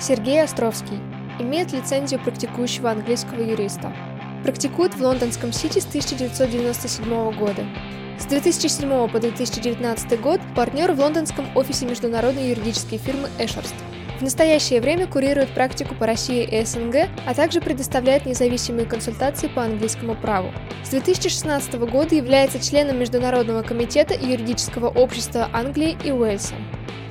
Сергей Островский. Имеет лицензию практикующего английского юриста. Практикует в лондонском Сити с 1997 года. С 2007 по 2019 год партнер в лондонском офисе международной юридической фирмы Эшерст. В настоящее время курирует практику по России и СНГ, а также предоставляет независимые консультации по английскому праву. С 2016 года является членом Международного комитета юридического общества Англии и Уэльса.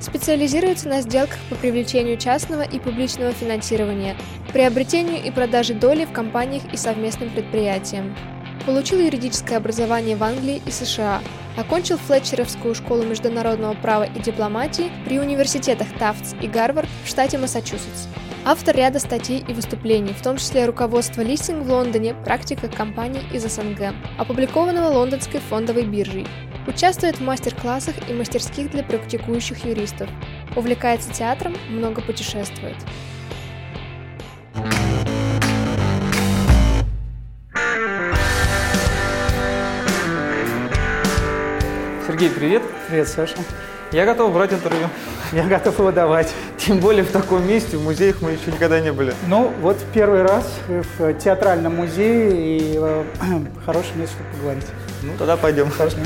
Специализируется на сделках по привлечению частного и публичного финансирования, приобретению и продаже доли в компаниях и совместным предприятиям. Получил юридическое образование в Англии и США. Окончил Флетчеровскую школу международного права и дипломатии при университетах Тафтс и Гарвард в штате Массачусетс. Автор ряда статей и выступлений, в том числе руководство листинг в Лондоне, практика компаний из СНГ, опубликованного лондонской фондовой биржей. Участвует в мастер-классах и мастерских для практикующих юристов. Увлекается театром, много путешествует. Сергей, привет. Привет, Саша. Я готов брать интервью. Я готов его давать. Тем более в таком месте, в музеях мы еще никогда не были. Ну, вот первый раз в театральном музее и э, хорошее место, чтобы поговорить. Ну, тогда пойдем. Пошли.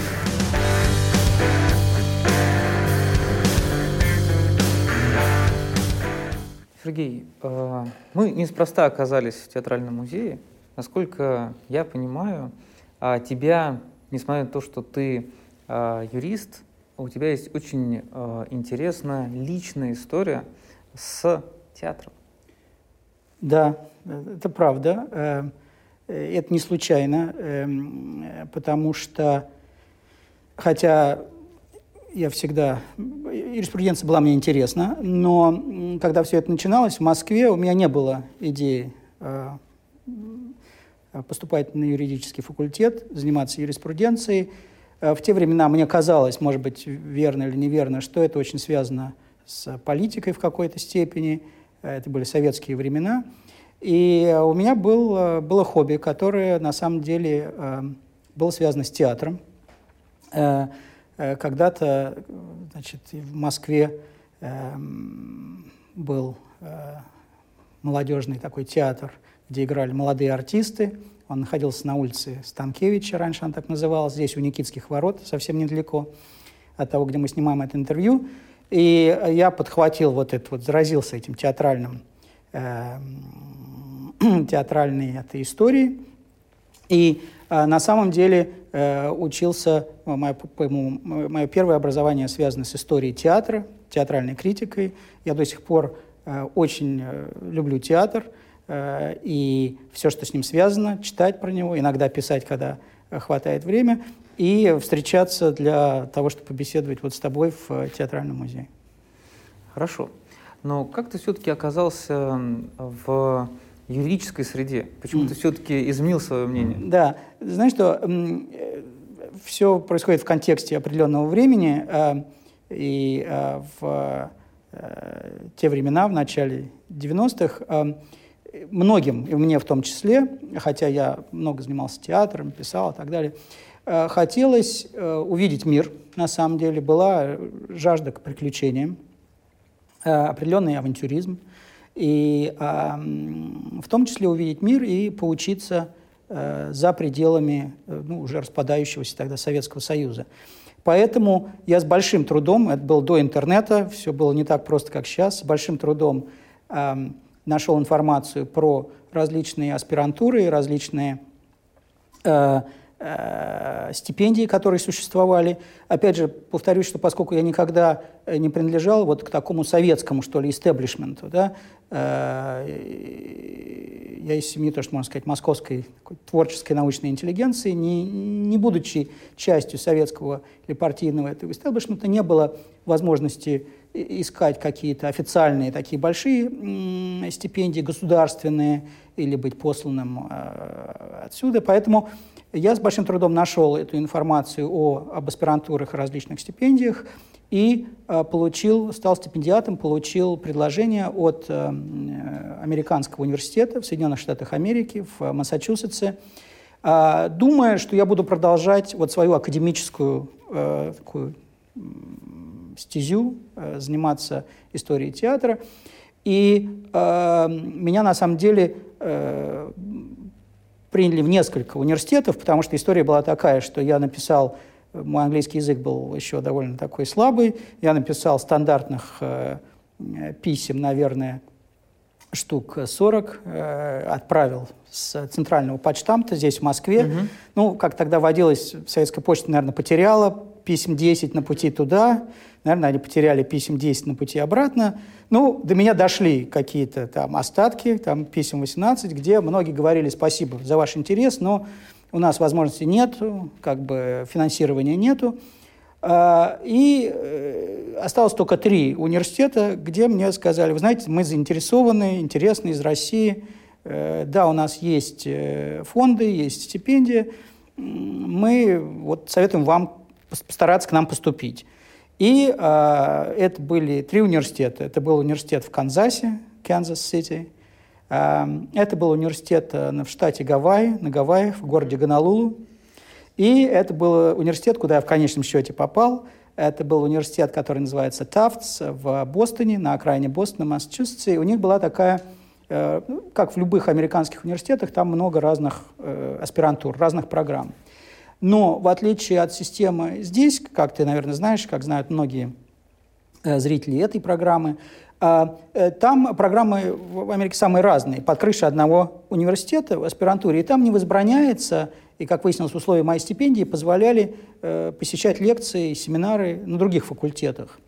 Сергей, э, мы неспроста оказались в театральном музее. Насколько я понимаю, а тебя, несмотря на то, что ты э, юрист, у тебя есть очень э, интересная личная история с театром. Да, это правда. Это не случайно, эм, потому что, хотя я всегда... Юриспруденция была мне интересна, но когда все это начиналось в Москве, у меня не было идеи э, поступать на юридический факультет, заниматься юриспруденцией. Э, в те времена мне казалось, может быть, верно или неверно, что это очень связано с политикой в какой-то степени. Э, это были советские времена. И у меня был, было хобби, которое на самом деле было связано с театром. Когда-то значит, в Москве был молодежный такой театр, где играли молодые артисты. Он находился на улице Станкевича, раньше он так называлась, здесь у Никитских ворот, совсем недалеко от того, где мы снимаем это интервью. И я подхватил вот это, вот заразился этим театральным, э, театральной этой историей. И э, на самом деле э, учился, мое, мое первое образование связано с историей театра, театральной критикой. Я до сих пор э, очень э, люблю театр – Э, и все, что с ним связано, читать про него, иногда писать, когда хватает время, и встречаться для того, чтобы побеседовать вот с тобой в театральном музее. Хорошо. Но как ты все-таки оказался в юридической среде? Почему mm. ты все-таки изменил свое мнение? Да, знаешь что, э, все происходит в контексте определенного времени, э, и в те времена, в начале 90-х, многим, и мне в том числе, хотя я много занимался театром, писал и так далее, э, хотелось э, увидеть мир, на самом деле, была жажда к приключениям, э, определенный авантюризм, и в том числе увидеть мир и поучиться за пределами ну, уже распадающегося тогда Советского Союза. Поэтому я с большим трудом, это было до интернета, все было не так просто, как сейчас, с большим трудом нашел информацию про различные аспирантуры, различные э, э, стипендии, которые существовали. Опять же, повторюсь, что поскольку я никогда не принадлежал вот к такому советскому, что ли, истеблишменту, да, э, я из семьи, то, что можно сказать, московской творческой научной интеллигенции, не, не будучи частью советского или партийного этого истеблишмента, не было возможности искать какие-то официальные такие большие стипендии, государственные, или быть посланным э, отсюда. Поэтому я с большим трудом нашел эту информацию о, об аспирантурах и различных стипендиях и э, получил, стал стипендиатом, получил предложение от э, американского университета в Соединенных Штатах Америки, в Массачусетсе, думая, что я буду продолжать вот свою академическую такую стезю, заниматься историей театра. И э, меня на самом деле э, приняли в несколько университетов, потому что история была такая, что я написал, мой английский язык был еще довольно такой слабый, я написал стандартных э, писем, наверное, штук 40, э, отправил с центрального почтамта здесь, в Москве. Угу. Ну, как тогда водилось, советская почта, наверное, потеряла писем 10 на пути туда, наверное, они потеряли писем 10 на пути обратно. Ну, до меня дошли какие-то там остатки, там писем 18, где многие говорили спасибо за ваш интерес, но у нас возможности нет, как бы финансирования нету. А, и э, осталось только три университета, где мне сказали, вы знаете, мы заинтересованы, интересны из России. Э, да, у нас есть э, фонды, есть стипендии. Мы вот советуем вам постараться к нам поступить. И э, это были три университета. Это был университет в Канзасе, Канзас-Сити. Э, это был университет в штате Гавайи, на Гавайях, в городе Гонолулу. И это был университет, куда я в конечном счете попал. Это был университет, который называется Тафтс в Бостоне, на окраине Бостона, Массачусетсе. И у них была такая, э, как в любых американских университетах, там много разных э, аспирантур, разных программ. Но в отличие от системы здесь, как ты, наверное, знаешь, как знают многие э, зрители этой программы, там программы в Америке самые разные, под крышей одного университета в аспирантуре, и там не возбраняется и, как выяснилось, условия моей стипендии позволяли э, посещать лекции, семинары на других факультетах.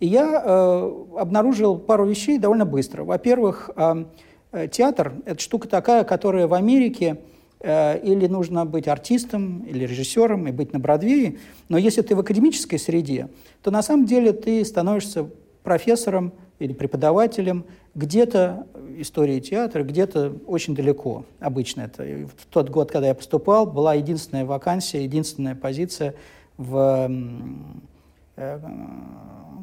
И я э, обнаружил пару вещей довольно быстро. Во-первых, э, э, театр – это штука такая, которая в Америке э, или нужно быть артистом, или режиссером, и быть на Бродвее, но если ты в академической среде, то на самом деле ты становишься профессором или преподавателем где-то истории театра, где-то очень далеко. Обычно это. И в тот год, когда я поступал, была единственная вакансия, единственная позиция в э,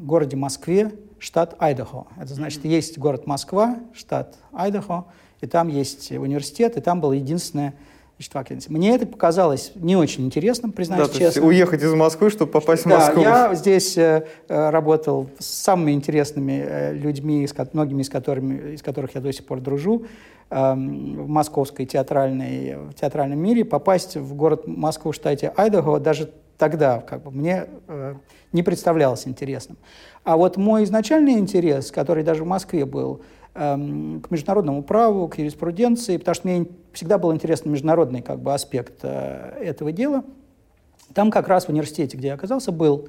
городе Москве, штат Айдахо. Это значит, есть город Москва, штат Айдахо, и там есть университет, и там была единственная значит, вакансия. Мне это показалось не очень интересным, признаюсь да, честно. Уехать из Москвы, чтобы попасть в Москву. Я здесь э, э, работал с самыми интересными э, людьми, с, многими из, которыми, из которых я до сих пор дружу э, в московской театральной, в театральном мире. Попасть в город Москву в штате Айдахо даже тогда как бы, мне э, не представлялось интересным. А вот мой изначальный интерес, который даже в Москве был, Эм, к международному праву, к юриспруденции, потому что мне всегда был интересен международный как бы, аспект э, этого дела. Там как раз в университете, где я оказался, был.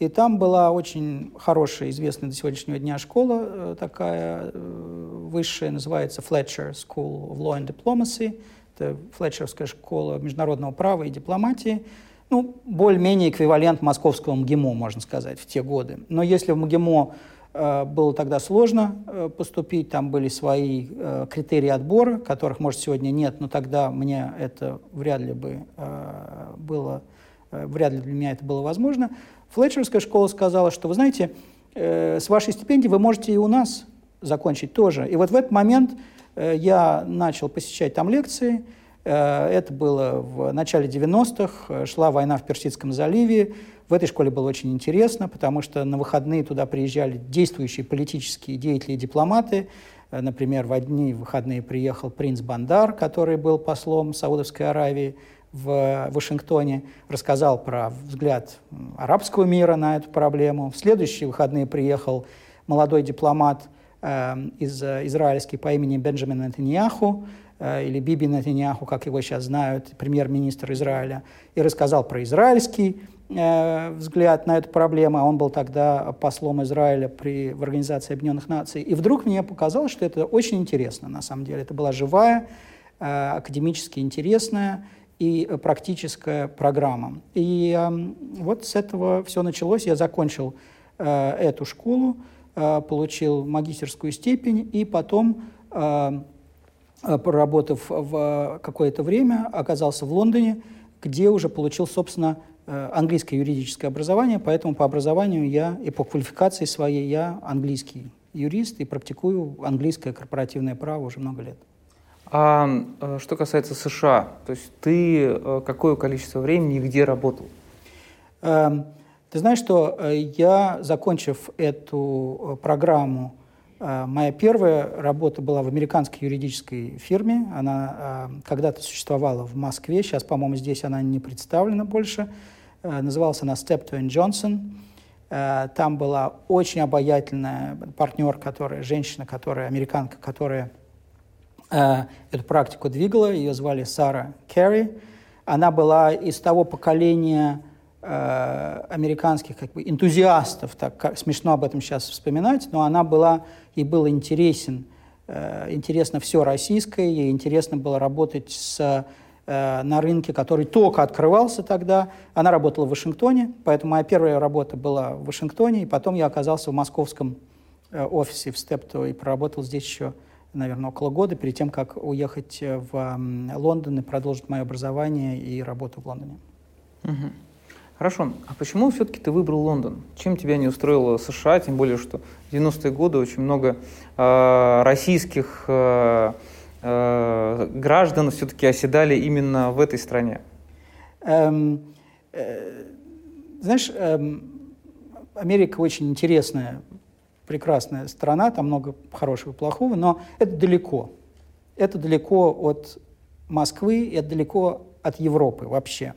И там была очень хорошая, известная до сегодняшнего дня школа, э, такая э, высшая, называется Fletcher School of Law and Diplomacy. Это Флетчеровская школа международного права и дипломатии. Ну, более-менее эквивалент московскому МГИМО, можно сказать, в те годы. Но если в МГИМО было тогда сложно э, поступить, там были свои э, критерии отбора, которых, может, сегодня нет, но тогда мне это вряд ли бы было, вряд ли для меня это было возможно. Флетчерская школа сказала, что, вы знаете, с вашей стипендией вы можете и у нас закончить тоже. И вот в этот момент я начал посещать там лекции, это было в начале 90-х, шла война в Персидском заливе, в этой школе было очень интересно, потому что на выходные туда приезжали действующие политические деятели и дипломаты. Э, например, в одни выходные приехал принц Бандар, который был послом Саудовской Аравии в Вашингтоне, рассказал про взгляд арабского мира на эту проблему. В следующие выходные приехал молодой дипломат э, из израильский по имени Бенджамин Нетаньяху, э, или Биби Нетаньяху, как его сейчас знают, премьер-министр Израиля, и рассказал про израильский взгляд на эту проблему, а он был тогда послом Израиля при, в Организации Объединенных Наций. И вдруг мне показалось, что это очень интересно, на самом деле. Это была живая, э, академически интересная и практическая программа. И эм, вот с этого все началось. Я закончил э, эту школу, получил магистерскую степень, и потом, проработав в какое-то время, оказался в Лондоне, где уже получил, собственно, Э, английское юридическое образование, поэтому по образованию я и по квалификации своей я английский юрист и практикую английское корпоративное право уже много лет. А э, что касается США, то есть ты э, какое количество времени и где работал? Эм, ты знаешь, что я, закончив эту программу Моя первая работа была в американской юридической фирме. Она когда-то существовала в Москве. Сейчас, по-моему, здесь она не представлена больше. Называлась она Steptoe Johnson. Там была очень обаятельная партнер, которая, женщина, которая, американка, которая эту практику двигала. Ее звали Сара Керри. Она была из того поколения э, американских как бы, энтузиастов, так как, смешно об этом сейчас вспоминать, но она была, ей было интересен, э, интересно все российское, ей интересно было работать с, э, на рынке, который только открывался тогда. Она работала в Вашингтоне, поэтому моя первая работа была в Вашингтоне, и потом я оказался в московском э, офисе в Степто и проработал здесь еще наверное, около года перед тем, как уехать в Лондон и продолжить мое образование и работу в Лондоне. Угу. Хорошо. А почему все-таки ты выбрал Лондон? Чем тебя не устроило США? Тем более, что в 90-е годы очень много э, российских э, э, граждан все-таки оседали именно в этой стране. Эм, э, знаешь, эм, Америка очень интересная прекрасная страна, там много хорошего и плохого, но это далеко. Это далеко от Москвы, это далеко от Европы вообще.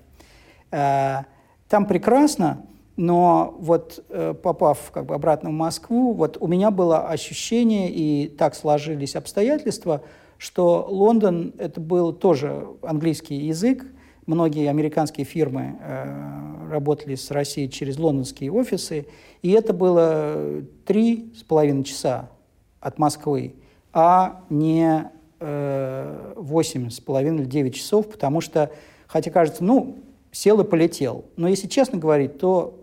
Э, там прекрасно, но вот э, попав как бы обратно в Москву, вот у меня было ощущение, и так сложились обстоятельства, что Лондон — это был тоже английский язык, Многие американские фирмы э, работали с Россией через лондонские офисы, и это было три с половиной часа от Москвы, а не э, восемь с половиной или девять часов, потому что, хотя кажется, ну, сел и полетел. Но если честно говорить, то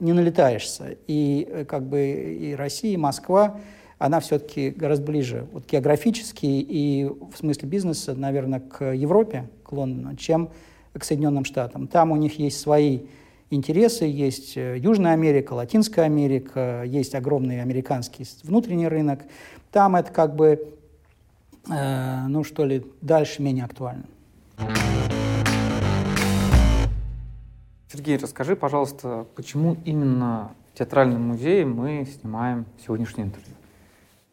не налетаешься. И э, как бы и Россия, и Москва, она все-таки гораздо ближе вот, географически и в смысле бизнеса, наверное, к Европе, к Лондону, чем к Соединенным Штатам. Там у них есть свои интересы, есть э, Южная Америка, Латинская Америка, есть огромный американский внутренний рынок. Там это как бы, э, ну что ли, дальше менее актуально. Сергей, расскажи, пожалуйста, почему именно в Театральном музее мы снимаем сегодняшнее интервью?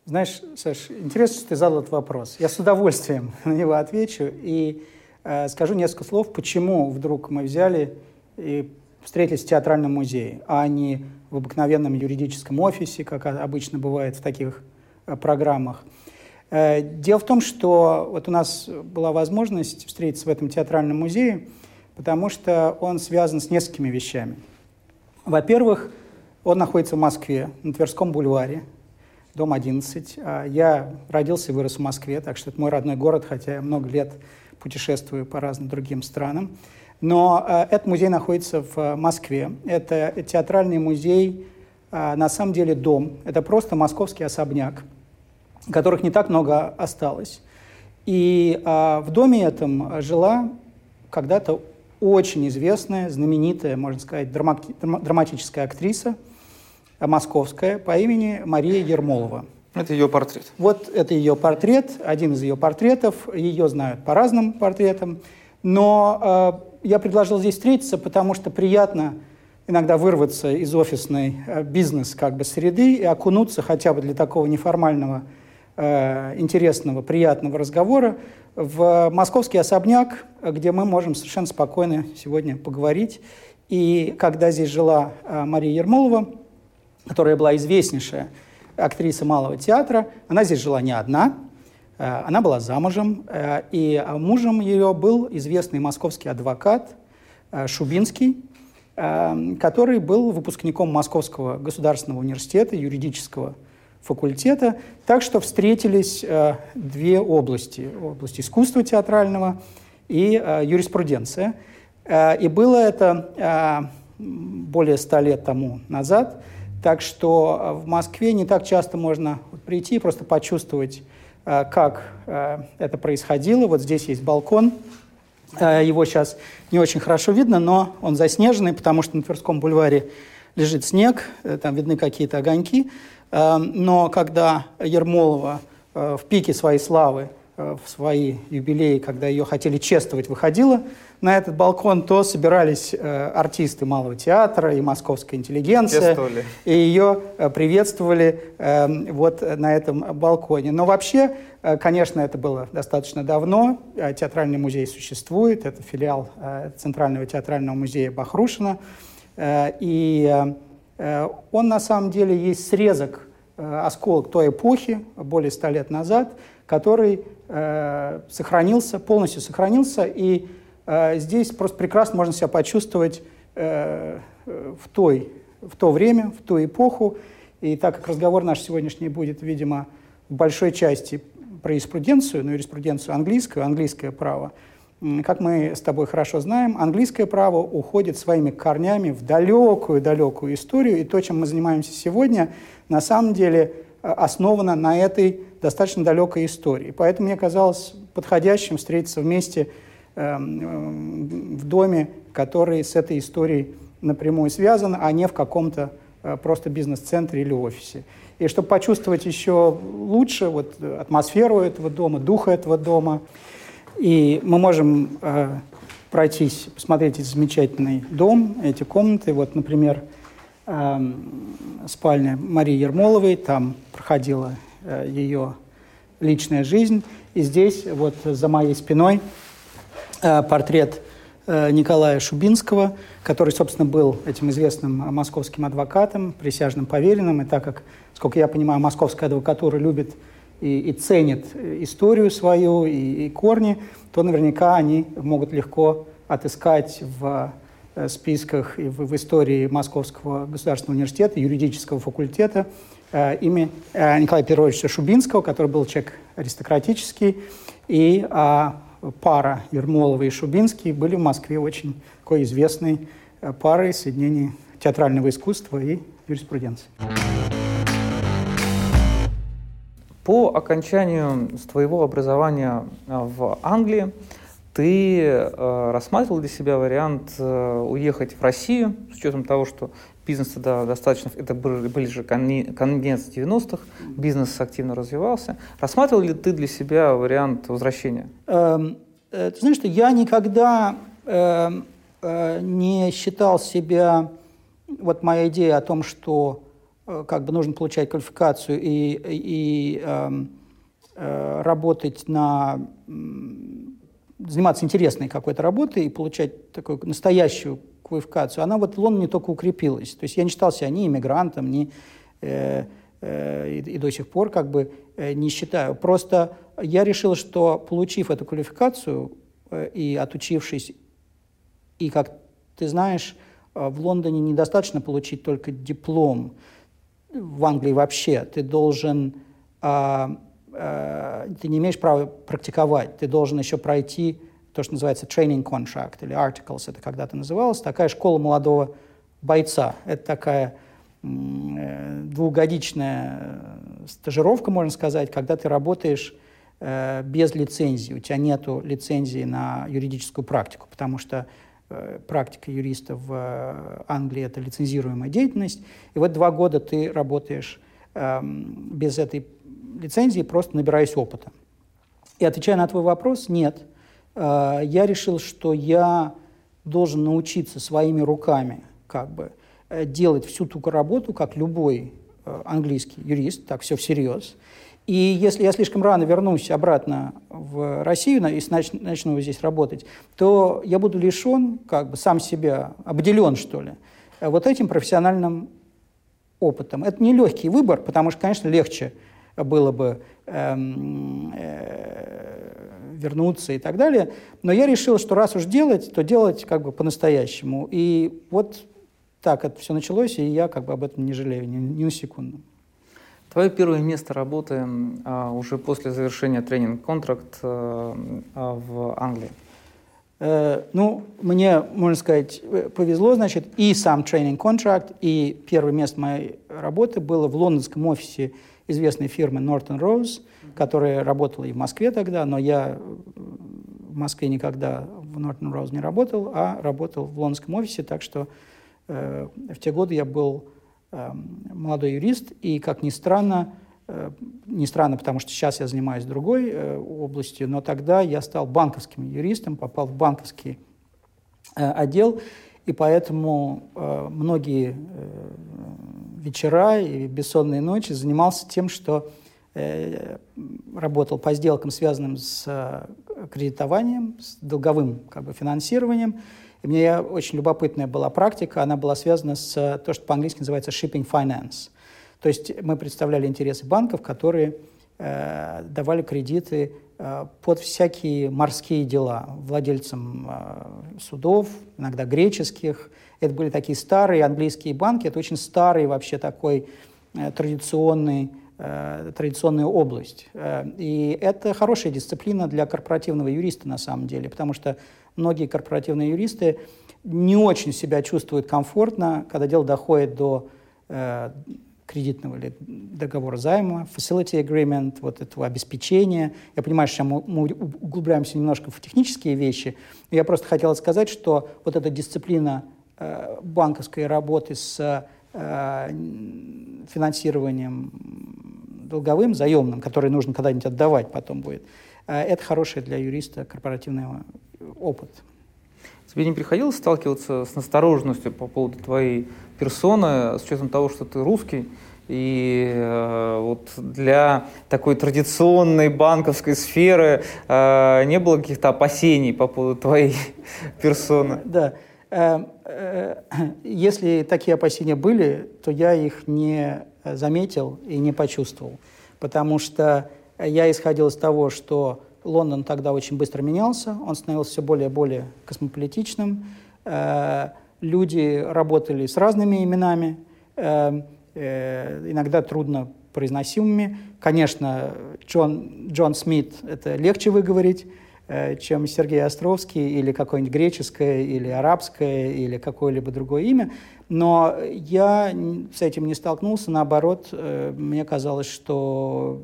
Знаешь, Саш, интересно, что ты задал этот вопрос. Я с удовольствием на него отвечу. И Э, скажу несколько слов, почему вдруг мы взяли и встретились в театральном музее, а не в обыкновенном юридическом офисе, как обычно бывает в таких э, программах. Э, дело в том, что вот у нас была возможность встретиться в этом театральном музее, потому что он связан с несколькими вещами. Во-первых, он находится в Москве, на Тверском бульваре, дом 11. А я родился и вырос в Москве, так что это мой родной город, хотя я много лет путешествую по разным другим странам. Но э, этот музей находится в э, Москве. Это театральный музей, на самом деле дом. Это просто московский особняк, которых не так много осталось. И в доме этом жила когда-то очень известная, знаменитая, можно сказать, драмати драматическая актриса московская по имени Мария Ермолова. Это ее портрет. Вот это ее портрет, один из ее портретов. Ее знают по разным портретам. Но э, я предложил здесь встретиться, потому что приятно иногда вырваться из офисной э, бизнес как бы среды и окунуться хотя бы для такого неформального, э, интересного, приятного разговора в московский особняк, где мы можем совершенно спокойно сегодня поговорить. И когда здесь жила э, Мария Ермолова, которая была известнейшая актриса малого театра. Она здесь жила не одна, э, она была замужем, э, и мужем ее был известный московский адвокат э, Шубинский, который был выпускником Московского государственного университета, юридического факультета. Так что встретились две области. Область искусства театрального и юриспруденция. И было это более ста лет тому назад – так что э, в Москве не так часто можно прийти, просто почувствовать, э, как э, это происходило. Вот здесь есть балкон. Его сейчас не очень хорошо видно, но он заснеженный, потому что на Тверском бульваре лежит снег, там видны какие-то огоньки. Но когда Ермолова в пике своей славы в свои юбилеи, когда ее хотели чествовать, выходила на этот балкон, то собирались артисты Малого театра и московская интеллигенция. Чествовали. И ее приветствовали эм, вот на этом балконе. Но вообще, конечно, это было достаточно давно. Театральный музей существует. Это филиал Центрального театрального музея Бахрушина. И он на самом деле есть срезок Э, осколок той эпохи, более ста лет назад, который э, сохранился, полностью сохранился, и э, здесь просто прекрасно можно себя почувствовать э, в, той, в то время, в ту эпоху. И так как разговор наш сегодняшний будет, видимо, в большой части про юриспруденцию, но юриспруденцию английскую, английское право, как мы с тобой хорошо знаем, английское право уходит своими корнями в далекую-далекую историю, и то, чем мы занимаемся сегодня, на самом деле э, основано на этой достаточно далекой истории. Поэтому мне казалось подходящим встретиться вместе эм, в доме, который с этой историей напрямую связан, а не в каком-то э, просто бизнес-центре или офисе. И чтобы почувствовать еще лучше вот, атмосферу этого дома, духа этого дома, и мы можем э, пройтись, посмотреть этот замечательный дом, эти комнаты. Вот, например, э, спальня Марии Ермоловой, там проходила э, ее личная жизнь. И здесь, вот за моей спиной, э, портрет э, Николая Шубинского, который, собственно, был этим известным московским адвокатом, присяжным поверенным. И так как, сколько я понимаю, московская адвокатура любит и, и ценит историю свою и, и корни, то наверняка они могут легко отыскать в э, списках и в, в истории Московского государственного университета, юридического факультета э, имя э, Николая Петровича Шубинского, который был человек аристократический, и э, пара Ермолова и Шубинский были в Москве очень такой известной э, парой соединения театрального искусства и юриспруденции. По окончанию твоего образования э, в Англии ты э, рассматривал для себя вариант уехать в Россию, с учетом того, что бизнес тогда достаточно, это были же конец 90-х, бизнес активно развивался. Рассматривал ли ты для себя вариант возвращения? Эм, э, ты знаешь, что я никогда э, э, не считал себя, вот моя идея о том, что Э, как бы нужно получать квалификацию и, и э, э, работать на заниматься интересной какой-то работой и получать такую настоящую квалификацию, она вот в Лондоне только укрепилась. То есть я не считал себя ни иммигрантом, ни э, э, и, и до сих пор как бы э, не считаю. Просто я решил, что получив эту квалификацию э, и отучившись, и как ты знаешь, в Лондоне недостаточно получить только диплом в Англии вообще, ты должен, а, а, ты не имеешь права практиковать, ты должен еще пройти то, что называется training contract или articles, это когда-то называлось, такая школа молодого бойца. Это такая э, двухгодичная э, стажировка, можно сказать, когда ты работаешь э, без лицензии, у тебя нет лицензии на юридическую практику, потому что Э, практика юриста в э, Англии – это лицензируемая деятельность. И вот два года ты работаешь эм, без этой лицензии, просто набираясь опыта. И отвечая на твой вопрос, нет. Э, я решил, что я должен научиться своими руками как бы делать всю ту работу, как любой английский юрист, так все всерьез. И если я слишком рано вернусь обратно в Россию и начну, здесь работать, то я буду лишен, как бы сам себя, обделен, что ли, вот этим профессиональным опытом. Это не легкий выбор, потому что, конечно, легче было бы эм, э, вернуться и так далее. Но я решил, что раз уж делать, то делать как бы по-настоящему. И вот так это все началось, и я как бы об этом не жалею ни, ни на секунду. Твое первое место работы а, уже после завершения тренинг-контракт а, а, в Англии? Э, ну, мне, можно сказать, повезло, значит, и сам тренинг-контракт, и первое место моей работы было в лондонском офисе известной фирмы Norton Rose, которая работала и в Москве тогда, но я в Москве никогда в Norton Rose не работал, а работал в лондонском офисе, так что э, в те годы я был Эм, молодой юрист, и, как ни странно, не странно, потому что сейчас я занимаюсь другой областью, но тогда я стал банковским юристом, попал в банковский отдел, и поэтому многие вечера и бессонные ночи занимался тем, что Э, работал по сделкам, связанным с э, кредитованием, с долговым как бы, финансированием. И мне очень любопытная была практика, она была связана с э, то, что по-английски называется shipping finance. То есть мы представляли интересы банков, которые э, давали кредиты э, под всякие морские дела владельцам э, судов, иногда греческих. Это были такие старые английские банки, это очень старый вообще такой э, традиционный Э, традиционная область. Э, и это хорошая дисциплина для корпоративного юриста на самом деле, потому что многие корпоративные юристы не очень себя чувствуют комфортно, когда дело доходит до э, кредитного или договора займа, facility agreement, вот этого обеспечения. Я понимаю, что мы, углубляемся немножко в технические вещи, но я просто хотел сказать, что вот эта дисциплина э, банковской работы с э, финансированием долговым, заемным, который нужно когда-нибудь отдавать потом будет, э, это хороший для юриста корпоративный опыт. Тебе не приходилось сталкиваться с настороженностью по поводу твоей персоны, с учетом того, что ты русский, и э, вот для такой традиционной банковской сферы э, не было каких-то опасений по поводу твоей персоны? Да. Э, э, если такие опасения были, то я их не заметил и не почувствовал. Потому что я исходил из того, что Лондон тогда очень быстро менялся, он становился все более и более космополитичным, э, люди работали с разными именами, иногда трудно произносимыми. Конечно, Джон, Джон Смит – это легче выговорить, чем Сергей Островский или какое-нибудь греческое, или арабское, или какое-либо другое имя. Но я с этим не столкнулся, наоборот, э, мне казалось, что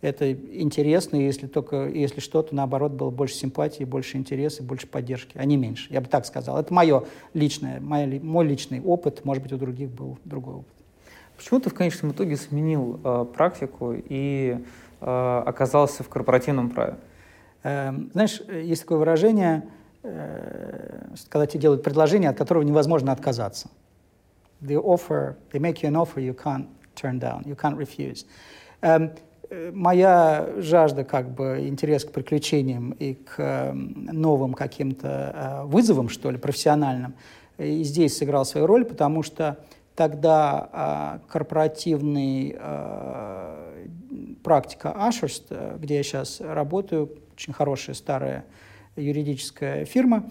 это интересно, если только, если что-то, наоборот, было больше симпатии, больше интереса, больше поддержки, а не меньше. Я бы так сказал. Это мое личное, мой, мой личный опыт, может быть, у других был другой опыт. Почему ты в конечном итоге сменил э, практику и э, оказался в корпоративном праве? Э, знаешь, есть такое выражение, э, когда тебе делают предложение, от которого невозможно отказаться the offer, they make you an offer you can't turn down, you can't refuse. Um, моя жажда, как бы, интерес к приключениям и к э, новым каким-то э, вызовам, что ли, профессиональным, и здесь сыграл свою роль, потому что тогда э, корпоративный э, практика Ашерст, где я сейчас работаю, очень хорошая старая юридическая фирма,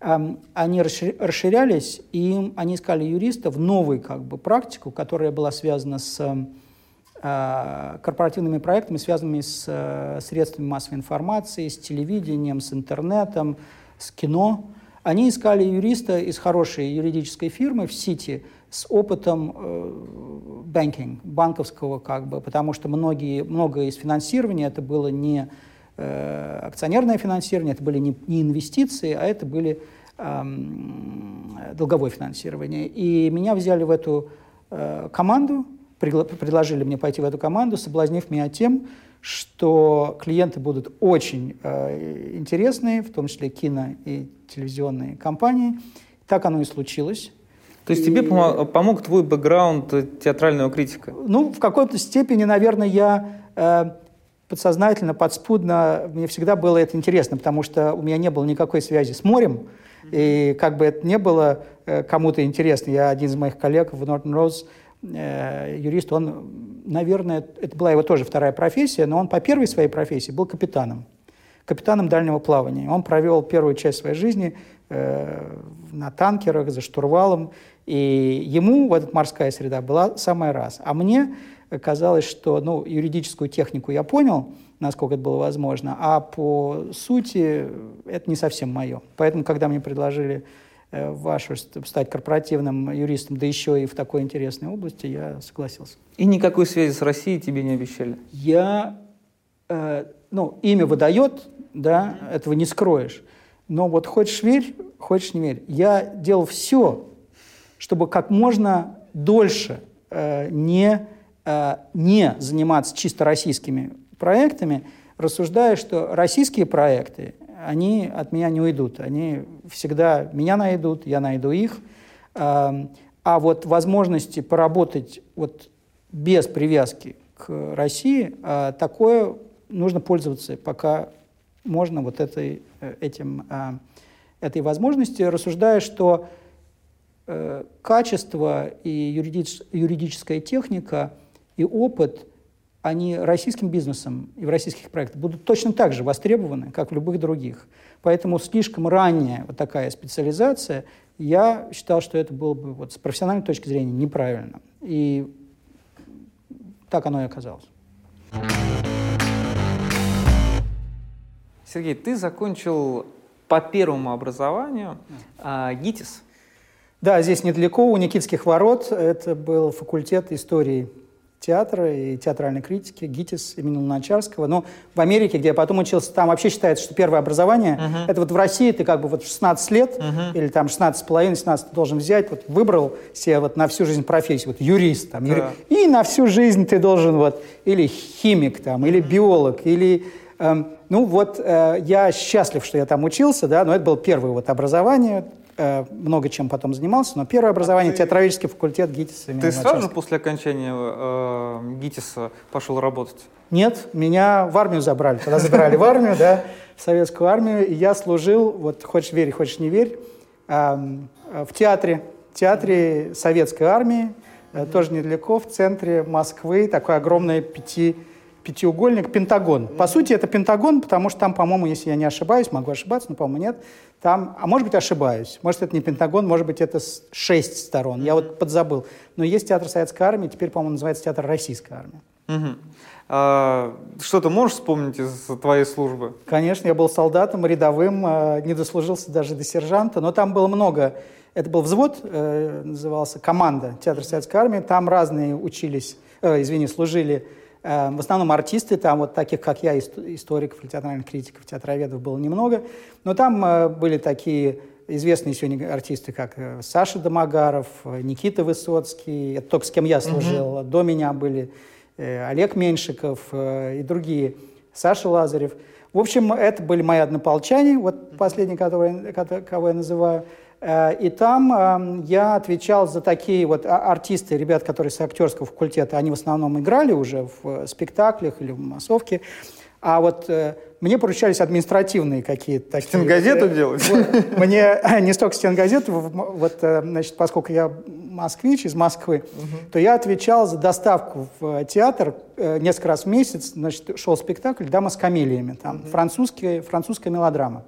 они расширялись, и они искали юристов, новую как бы, практику, которая была связана с а, корпоративными проектами, связанными с э, средствами массовой информации, с телевидением, с интернетом, с кино. Они искали юриста из хорошей юридической фирмы в Сити с опытом банкинг, э, банковского, как бы, потому что многие, многое из финансирования это было не э, акционерное финансирование, это были не, не инвестиции, а это были долговое финансирование. И меня взяли в эту э, команду, предложили мне пойти в эту команду, соблазнив меня тем, что клиенты будут очень э, интересные, в том числе кино и телевизионные компании. Так оно и случилось. То есть и... тебе помог, помог твой бэкграунд театрального критика? Ну, в какой-то степени, наверное, я э, подсознательно, подспудно, мне всегда было это интересно, потому что у меня не было никакой связи с морем, и как бы это не было э, кому-то интересно, я один из моих коллег в Norton Rose, э, юрист, он, наверное, это была его тоже вторая профессия, но он по первой своей профессии был капитаном, капитаном дальнего плавания. Он провел первую часть своей жизни э, на танкерах, за штурвалом, и ему вот эта морская среда была самая раз. А мне казалось, что ну, юридическую технику я понял, насколько это было возможно, а по сути это не совсем мое. Поэтому, когда мне предложили э, вашу стать корпоративным юристом, да еще и в такой интересной области, я согласился. И никакой связи с Россией тебе не обещали? Я, э, ну, имя выдает, да, этого не скроешь. Но вот хочешь верь, хочешь не верь. Я делал все, чтобы как можно дольше э, не э, не заниматься чисто российскими проектами, рассуждая, что российские проекты, они от меня не уйдут. Они всегда меня найдут, я найду их. Эм, а вот возможности поработать вот без привязки к России, э, такое нужно пользоваться, пока можно вот этой, э, этим, э, этой возможности, рассуждая, что качество и юридич, юридическая техника и опыт, они российским бизнесом и в российских проектах будут точно так же востребованы, как в любых других. Поэтому слишком ранняя вот такая специализация, я считал, что это было бы вот с профессиональной точки зрения неправильно. И так оно и оказалось. Сергей, ты закончил по первому образованию а, ГИТИС. Да, здесь недалеко, у Никитских ворот. Это был факультет истории театра и театральной критики, ГИТИС имени Луначарского. Но в Америке, где я потом учился, там вообще считается, что первое образование, uh-huh. это вот в России ты как бы вот в 16 лет uh-huh. или там 16 с половиной, 17 ты должен взять, вот выбрал себе вот на всю жизнь профессию, вот юрист там, yeah. и на всю жизнь ты должен вот или химик там, или биолог, или эм, ну вот э, я счастлив, что я там учился, да, но это было первое вот образование, много чем потом занимался, но первое образование а театралический факультет ГИТИСа. Ты сразу же после окончания э, ГИТИСа пошел работать? Нет, меня в армию забрали. Тогда забирали в армию, да, в советскую армию, и я служил, вот хочешь верь, хочешь не верь, э, в театре, театре советской армии, э, тоже недалеко, в центре Москвы, такой огромный пяти пятиугольник, пентагон. По сути, это пентагон, потому что там, по-моему, если я не ошибаюсь, могу ошибаться, но, по-моему, нет, там, а может быть, ошибаюсь, может, это не пентагон, может быть, это шесть сторон, я вот подзабыл. Но есть театр Советской армии, теперь, по-моему, называется театр Российской армии. Угу. А, что ты можешь вспомнить из твоей службы? Конечно, я был солдатом, рядовым, а, не дослужился даже до сержанта, но там было много. Это был взвод, э, назывался команда театра Советской армии. Там разные учились, э, извини, служили в основном артисты, там вот таких, как я, историков, театральных критиков, театроведов было немного. Но там э, были такие известные сегодня артисты, как э, Саша Домогаров, Никита Высоцкий, это только с кем я служил. Mm-hmm. До меня были Олег Меньшиков и другие, Саша Лазарев. В общем, это были мои однополчане, вот последний, которого, кого я называю. Э, и там эм, я отвечал за такие вот а, артисты, ребят, которые с актерского факультета, они в основном играли уже в спектаклях или в массовке. А вот э, мне поручались административные какие-то такие... Стенгазету э, делать? Вот, мне не столько стенгазету, вот, э, значит, поскольку я москвич из Москвы, угу. то я отвечал за доставку в театр э, несколько раз в месяц, значит, шел спектакль «Дама с камелиями», там угу. французская, французская мелодрама.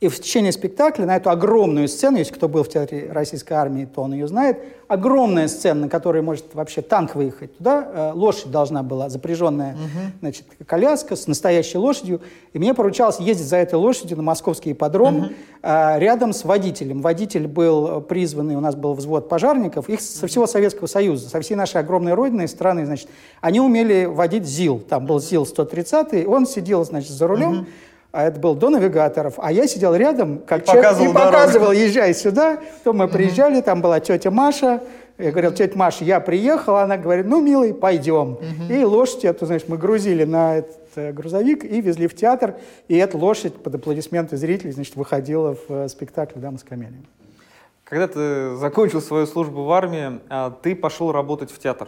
И в течение спектакля на эту огромную сцену, если кто был в театре российской армии, то он ее знает, огромная сцена, на которой может вообще танк выехать туда, э, лошадь должна была, запряженная угу. значит, коляска с настоящей лошадью, и мне поручалось ездить за этой лошадью на московский ипподром угу. рядом с водителем. Водитель был призванный, у нас был взвод пожарников, их со всего Советского Союза, со всей нашей огромной родины и страны, значит, они умели водить ЗИЛ, там был ЗИЛ-130, он сидел, значит, за рулем, угу а это был до навигаторов, а я сидел рядом, как и человек, показывал, и показывал езжай сюда. То мы приезжали, там была тетя Маша, я говорил, тетя Маша, я приехала, она говорит, ну, милый, пойдем. Угу. И лошадь эту, значит, мы грузили на этот э, грузовик и везли в театр, и эта лошадь под аплодисменты зрителей, значит, выходила в э, спектакль «Дама с камелиями». Когда ты закончил свою службу в армии, а, ты пошел работать в театр?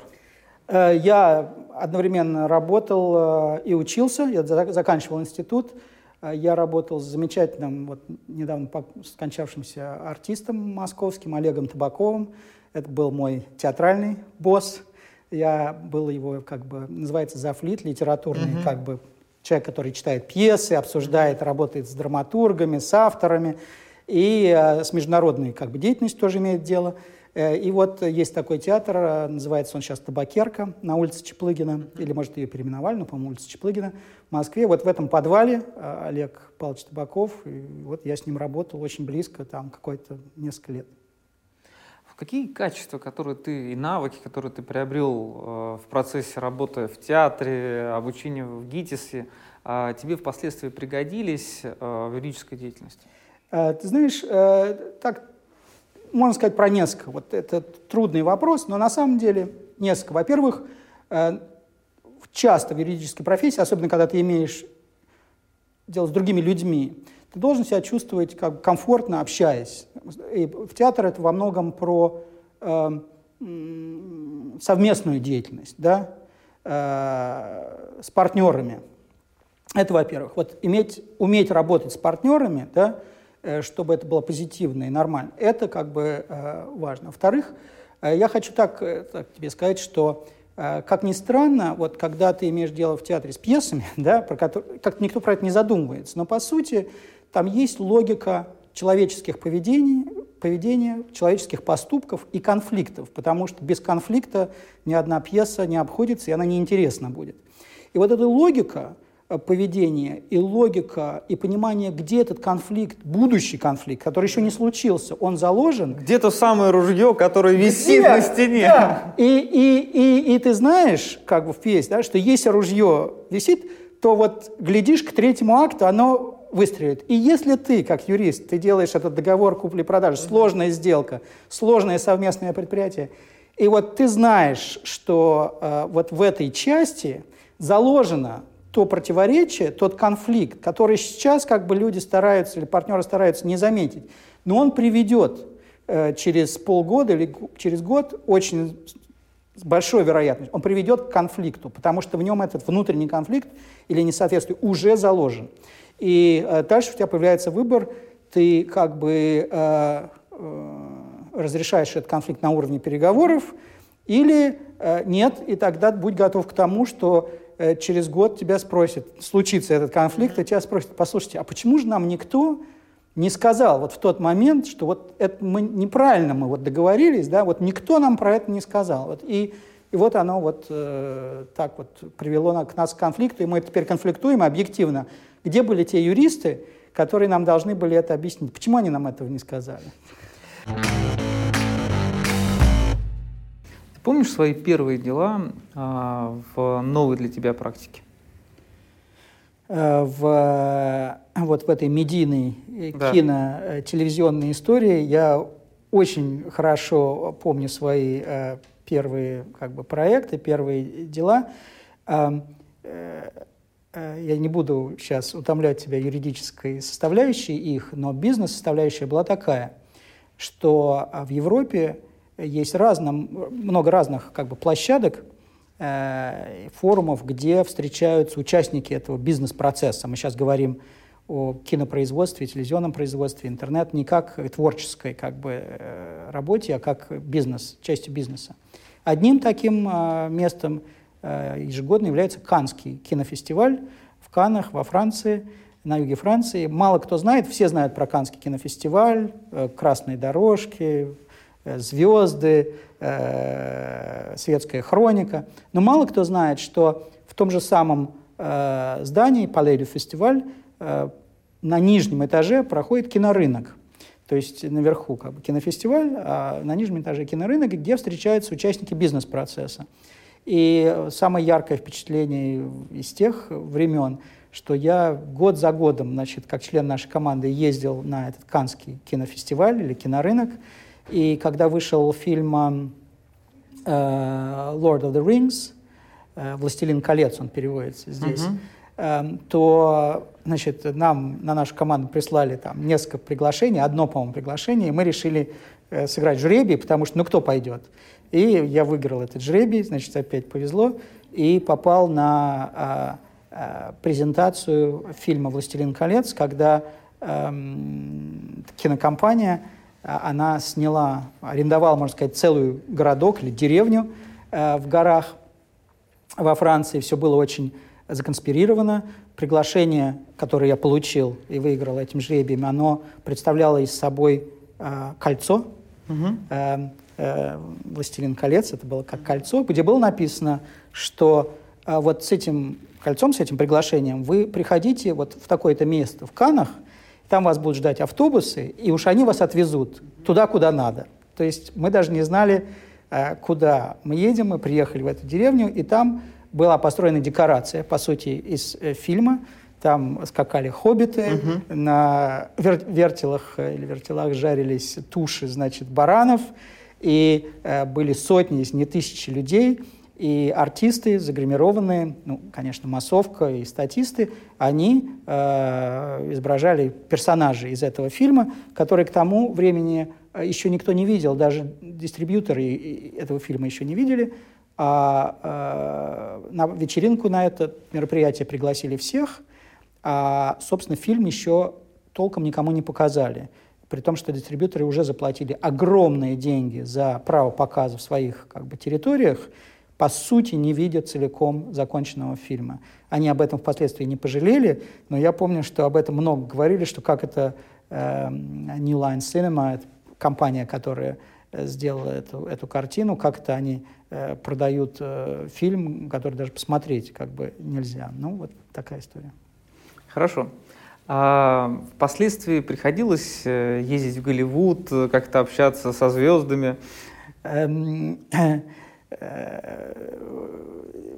Э, я одновременно работал и учился, я заканчивал институт, я работал с замечательным, вот недавно скончавшимся артистом московским Олегом Табаковым. Это был мой театральный босс. Я был его, как бы, называется зафлит, литературный, mm-hmm. как бы, человек, который читает пьесы, обсуждает, работает с драматургами, с авторами и э, с международной, как бы, деятельностью тоже имеет дело. Э, и вот есть такой театр, э, называется он сейчас «Табакерка» на улице Чеплыгина, или, может, ее переименовали, но, по-моему, улица Чеплыгина в Москве. Вот в этом подвале э, Олег Павлович Табаков, и вот я с ним работал очень близко, там, какое-то несколько лет. Какие качества, которые ты и навыки, которые ты приобрел в процессе работы в театре, обучения в ГИТИСе, тебе впоследствии пригодились в юридической деятельности? Ты знаешь, так можно сказать про несколько. Вот это трудный вопрос, но на самом деле несколько. Во-первых, э, часто в юридической профессии, особенно когда ты имеешь дело с другими людьми, ты должен себя чувствовать как комфортно, общаясь. И в театр это во многом про э, совместную деятельность, да, э, с партнерами. Это, во-первых. Вот иметь, уметь работать с партнерами, да, чтобы это было позитивно и нормально, это как бы э, важно. Во-вторых, э, я хочу так, э, так тебе сказать, что э, как ни странно, вот когда ты имеешь дело в театре с пьесами, да, про которые, как никто про это не задумывается, но по сути там есть логика человеческих поведений, поведения, человеческих поступков и конфликтов, потому что без конфликта ни одна пьеса не обходится, и она неинтересна будет. И вот эта логика э, поведения и логика и понимание, где этот конфликт, будущий конфликт, который еще не случился, он заложен. Где то самое ружье, которое висит где? на стене. Да. И, и, и, и ты знаешь, как бы в пьесе, да, что если ружье висит, то вот глядишь к третьему акту, оно выстрелит. И если ты, как юрист, ты делаешь этот договор купли-продажи, сложная сделка, сложное совместное предприятие, и вот ты знаешь, что э, вот в этой части заложено то противоречие, тот конфликт, который сейчас как бы люди стараются или партнеры стараются не заметить, но он приведет э, через полгода или через год очень с большой вероятностью, он приведет к конфликту, потому что в нем этот внутренний конфликт или несоответствие уже заложен. И э, дальше у тебя появляется выбор, ты как бы э, э, разрешаешь этот конфликт на уровне переговоров или э, нет, и тогда будь готов к тому, что через год тебя спросят, случится этот конфликт, и тебя спросят, послушайте, а почему же нам никто не сказал вот в тот момент, что вот это мы неправильно мы вот договорились, да, вот никто нам про это не сказал. Вот, и, и вот оно вот э, так вот привело на, к нас к конфликту, и мы теперь конфликтуем объективно где были те юристы, которые нам должны были это объяснить? Почему они нам этого не сказали? Ты помнишь свои первые дела а, в новой для тебя практике? Э, в, вот в этой медийной э, да. кино-телевизионной истории я очень хорошо помню свои э, первые как бы, проекты, первые дела. Эм, Э, я не буду сейчас утомлять тебя юридической составляющей их, но бизнес-составляющая была такая, что а, в Европе есть разно, много разных как бы, площадок, э, форумов, где встречаются участники этого бизнес-процесса. Мы сейчас говорим о кинопроизводстве, телевизионном производстве, интернет не как творческой как бы, э, работе, а как бизнес, частью бизнеса. Одним таким э, местом Э, ежегодно является Канский кинофестиваль в Канах, во Франции, на юге Франции. Мало кто знает, все знают про Канский кинофестиваль, э, красные дорожки, звезды, светская хроника. Но мало кто знает, что в том же самом здании, Палейду фестиваль, на нижнем этаже проходит кинорынок. То есть наверху как бы кинофестиваль, а на нижнем этаже кинорынок, где встречаются участники бизнес-процесса. И самое яркое впечатление из тех времен, что я год за годом, значит, как член нашей команды, ездил на этот Канский кинофестиваль или кинорынок. И когда вышел фильм э, Lord of the Rings, э, «Властелин колец» он переводится здесь, uh-huh. э, то значит, нам на нашу команду прислали там несколько приглашений, одно, по-моему, приглашение, и мы решили э, сыграть жребий, потому что ну кто пойдет? И я выиграл этот жребий, значит, опять повезло, и попал на а, презентацию фильма «Властелин колец», когда а, кинокомпания, она сняла, арендовала, можно сказать, целый городок или деревню а, в горах во Франции. Все было очень законспирировано. Приглашение, которое я получил и выиграл этим жребием, оно представляло из собой э, кольцо, угу. э, э, «Властелин колец», это было как кольцо, где было написано, что э, вот с этим кольцом, с этим приглашением вы приходите вот в такое-то место в Канах, там вас будут ждать автобусы, и уж они вас отвезут туда, куда надо. То есть мы даже не знали, э, куда мы едем, мы приехали в эту деревню, и там была построена декорация, по сути, из э, фильма. Там скакали хоббиты, угу. на вер- вертелах или вертелах жарились туши, значит, баранов, И э, были сотни, если не тысячи людей, и артисты, загримированные, ну, конечно, массовка и статисты, они э, изображали персонажей из этого фильма, которые к тому времени э, еще никто не видел, даже дистрибьюторы этого фильма еще не видели. А э, на вечеринку на это мероприятие пригласили всех, а, собственно, фильм еще толком никому не показали при том, что дистрибьюторы уже заплатили огромные деньги за право показа в своих как бы, территориях, по сути не видят целиком законченного фильма. Они об этом впоследствии не пожалели, но я помню, что об этом много говорили, что как это э, New Line Cinema, это компания, которая э, сделала эту, эту картину, как это они э, продают э, фильм, который даже посмотреть как бы нельзя. Ну, вот такая история. Хорошо. А впоследствии приходилось э, ездить в Голливуд, э, как-то общаться со звездами? Э,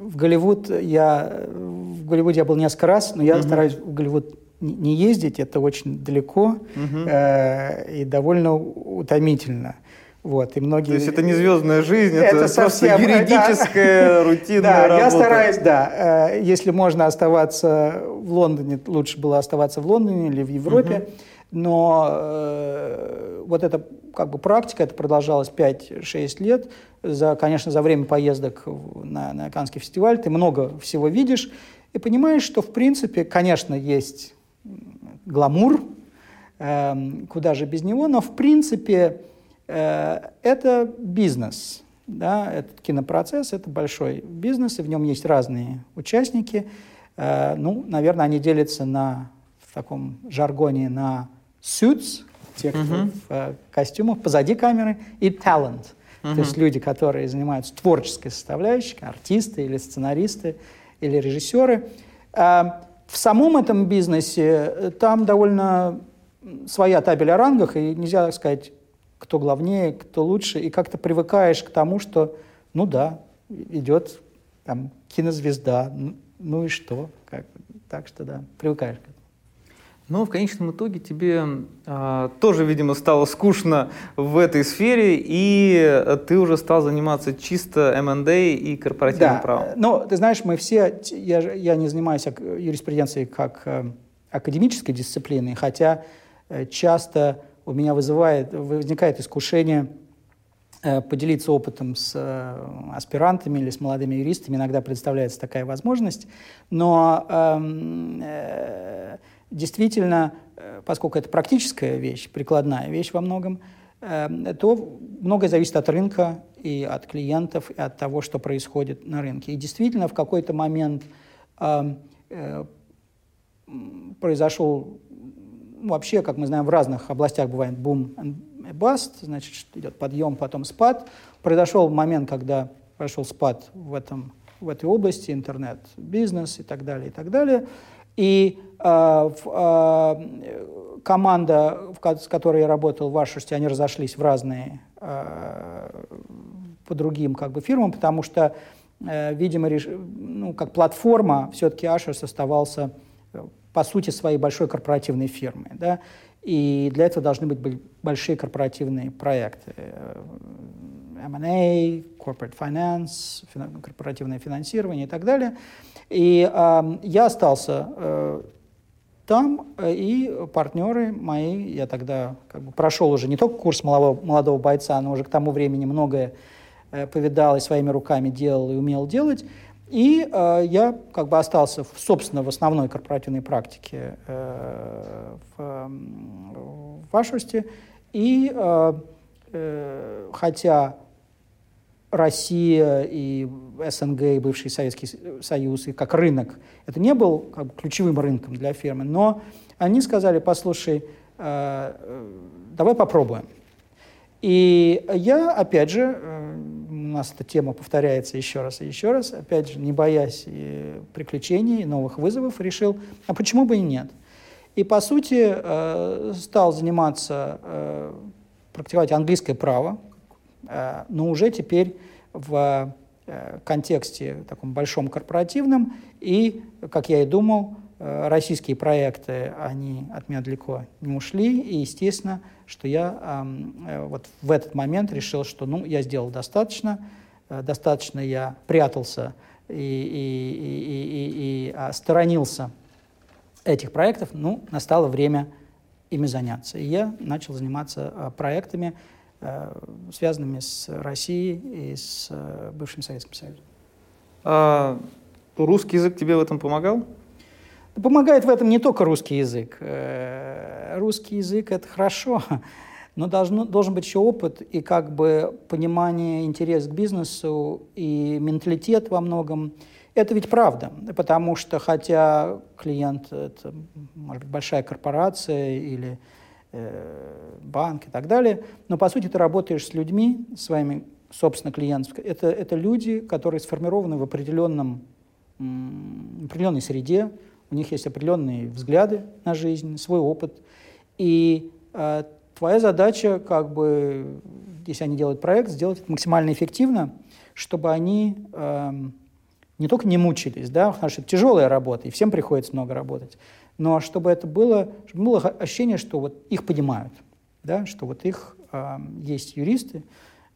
в Голливуд я в Голливуде я был несколько раз, но я угу. стараюсь в Голливуд не ездить, это очень далеко угу. э, и довольно утомительно. Вот, и многие... То есть это не звездная жизнь, это, это совсем, просто юридическая, да, рутинная да, работа. я стараюсь, да. Э, если можно оставаться в Лондоне, лучше было оставаться в Лондоне или в Европе. Угу. Но э, вот эта как бы практика, это продолжалось 5-6 лет. За, конечно, за время поездок на, на Каннский фестиваль ты много всего видишь и понимаешь, что, в принципе, конечно, есть гламур, э, куда же без него, но, в принципе, Э, это бизнес. Да, этот кинопроцесс – это большой бизнес, и в нем есть разные участники. Э, ну, наверное, они делятся на, в таком жаргоне на suits, те, кто uh-huh. в э, костюмах, позади камеры, и talent. Uh-huh. То есть люди, которые занимаются творческой составляющей, артисты или сценаристы, или режиссеры. в самом этом бизнесе там довольно своя табель о рангах, и нельзя сказать, кто главнее, кто лучше, и как-то привыкаешь к тому, что, ну да, идет там кинозвезда, ну, ну и что, как, так что да, привыкаешь к этому. Но в конечном итоге тебе а, тоже, видимо, стало скучно в этой сфере, и ты уже стал заниматься чисто M&A и корпоративным да. правом. Ну, ты знаешь, мы все, я, я не занимаюсь юриспруденцией как э, академической дисциплиной, хотя э, часто у меня вызывает, возникает искушение э, поделиться опытом с э, аспирантами или с молодыми юристами. Иногда представляется такая возможность. Но эм, э, действительно, э, поскольку это практическая вещь, прикладная вещь во многом, э, то многое зависит от рынка и от клиентов, и от того, что происходит на рынке. И действительно, в какой-то момент э, произошел вообще, как мы знаем, в разных областях бывает бум и баст, значит, идет подъем, потом спад. Произошел момент, когда прошел спад в, этом, в этой области, интернет, бизнес и так далее, и так далее. И э, э, команда, с которой я работал в Ашерсте, они разошлись в разные, э, по другим как бы фирмам, потому что, э, видимо, реш... ну, как платформа, все-таки Ашерс оставался по сути, своей большой корпоративной фирмы. Да? И для этого должны быть большие корпоративные проекты. M&A, corporate finance, корпоративное финансирование и так далее. И э, я остался э, там, и партнеры мои, я тогда как бы прошел уже не только курс молодого, молодого бойца, но уже к тому времени многое э, повидал и своими руками делал и умел делать. И э, я как бы остался, в, собственно, в основной корпоративной практике э, в, в Ашерсте. И э, э, хотя Россия и СНГ, и бывший Советский Союз, и как рынок, это не был как бы, ключевым рынком для фирмы, но они сказали, послушай, э, давай попробуем. И я, опять же, э, у нас эта тема повторяется еще раз и еще раз, опять же, не боясь и приключений, и новых вызовов, решил, а почему бы и нет? И, по сути, э, стал заниматься, э, практиковать английское право, но уже теперь в контексте таком большом корпоративном. И, как я и думал, э, российские проекты, они от меня далеко не ушли, и естественно, что я э, вот в этот момент решил, что ну, я сделал достаточно, э, достаточно я прятался и, и, и, и, и а, сторонился этих проектов, ну, настало время ими заняться. И я начал заниматься а, проектами, связанными с Россией и с а, бывшим Советским Союзом. А русский язык тебе в этом помогал? Помогает в этом не только русский язык. Э, русский язык — это хорошо, но должно, должен быть еще опыт и как бы понимание, интерес к бизнесу и менталитет во многом. Это ведь правда, потому что хотя клиент — это, может быть, большая корпорация или э, банк и так далее, но по сути ты работаешь с людьми, своими собственно клиентами. Это, это люди, которые сформированы в определенном, определенной среде, у них есть определенные взгляды на жизнь, свой опыт. И э, твоя задача, как бы, если они делают проект, сделать это максимально эффективно, чтобы они э, не только не мучились, да, потому что это тяжелая работа, и всем приходится много работать, но чтобы это было, чтобы было ощущение, что вот их понимают, да, что вот их э, есть юристы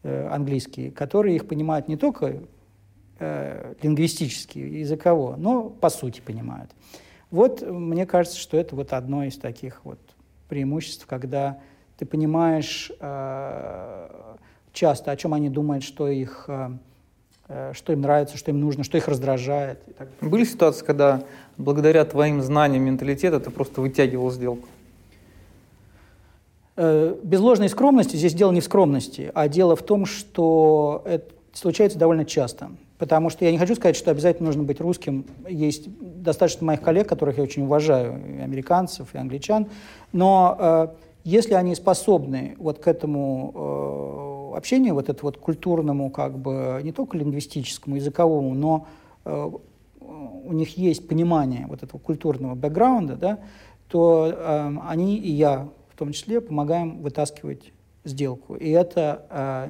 э, английские, которые их понимают не только э, лингвистически, языково, но по сути понимают. Вот мне кажется, что это вот одно из таких вот преимуществ, когда ты понимаешь э, часто, о чем они думают, что их, э что им нравится, что им нужно, что их раздражает. Были ситуации, когда благодаря твоим знаниям менталитета ты просто вытягивал сделку? Э, без ложной скромности здесь дело не в скромности, а дело в том, что это случается довольно часто. Потому что я не хочу сказать, что обязательно нужно быть русским. Есть достаточно моих коллег, которых я очень уважаю, и американцев, и англичан. Но э, если они способны вот к этому э, общению, вот этому вот культурному, как бы не только лингвистическому, языковому, но э, у них есть понимание вот этого культурного бэкграунда, да, то э, они и я в том числе помогаем вытаскивать сделку. И это э,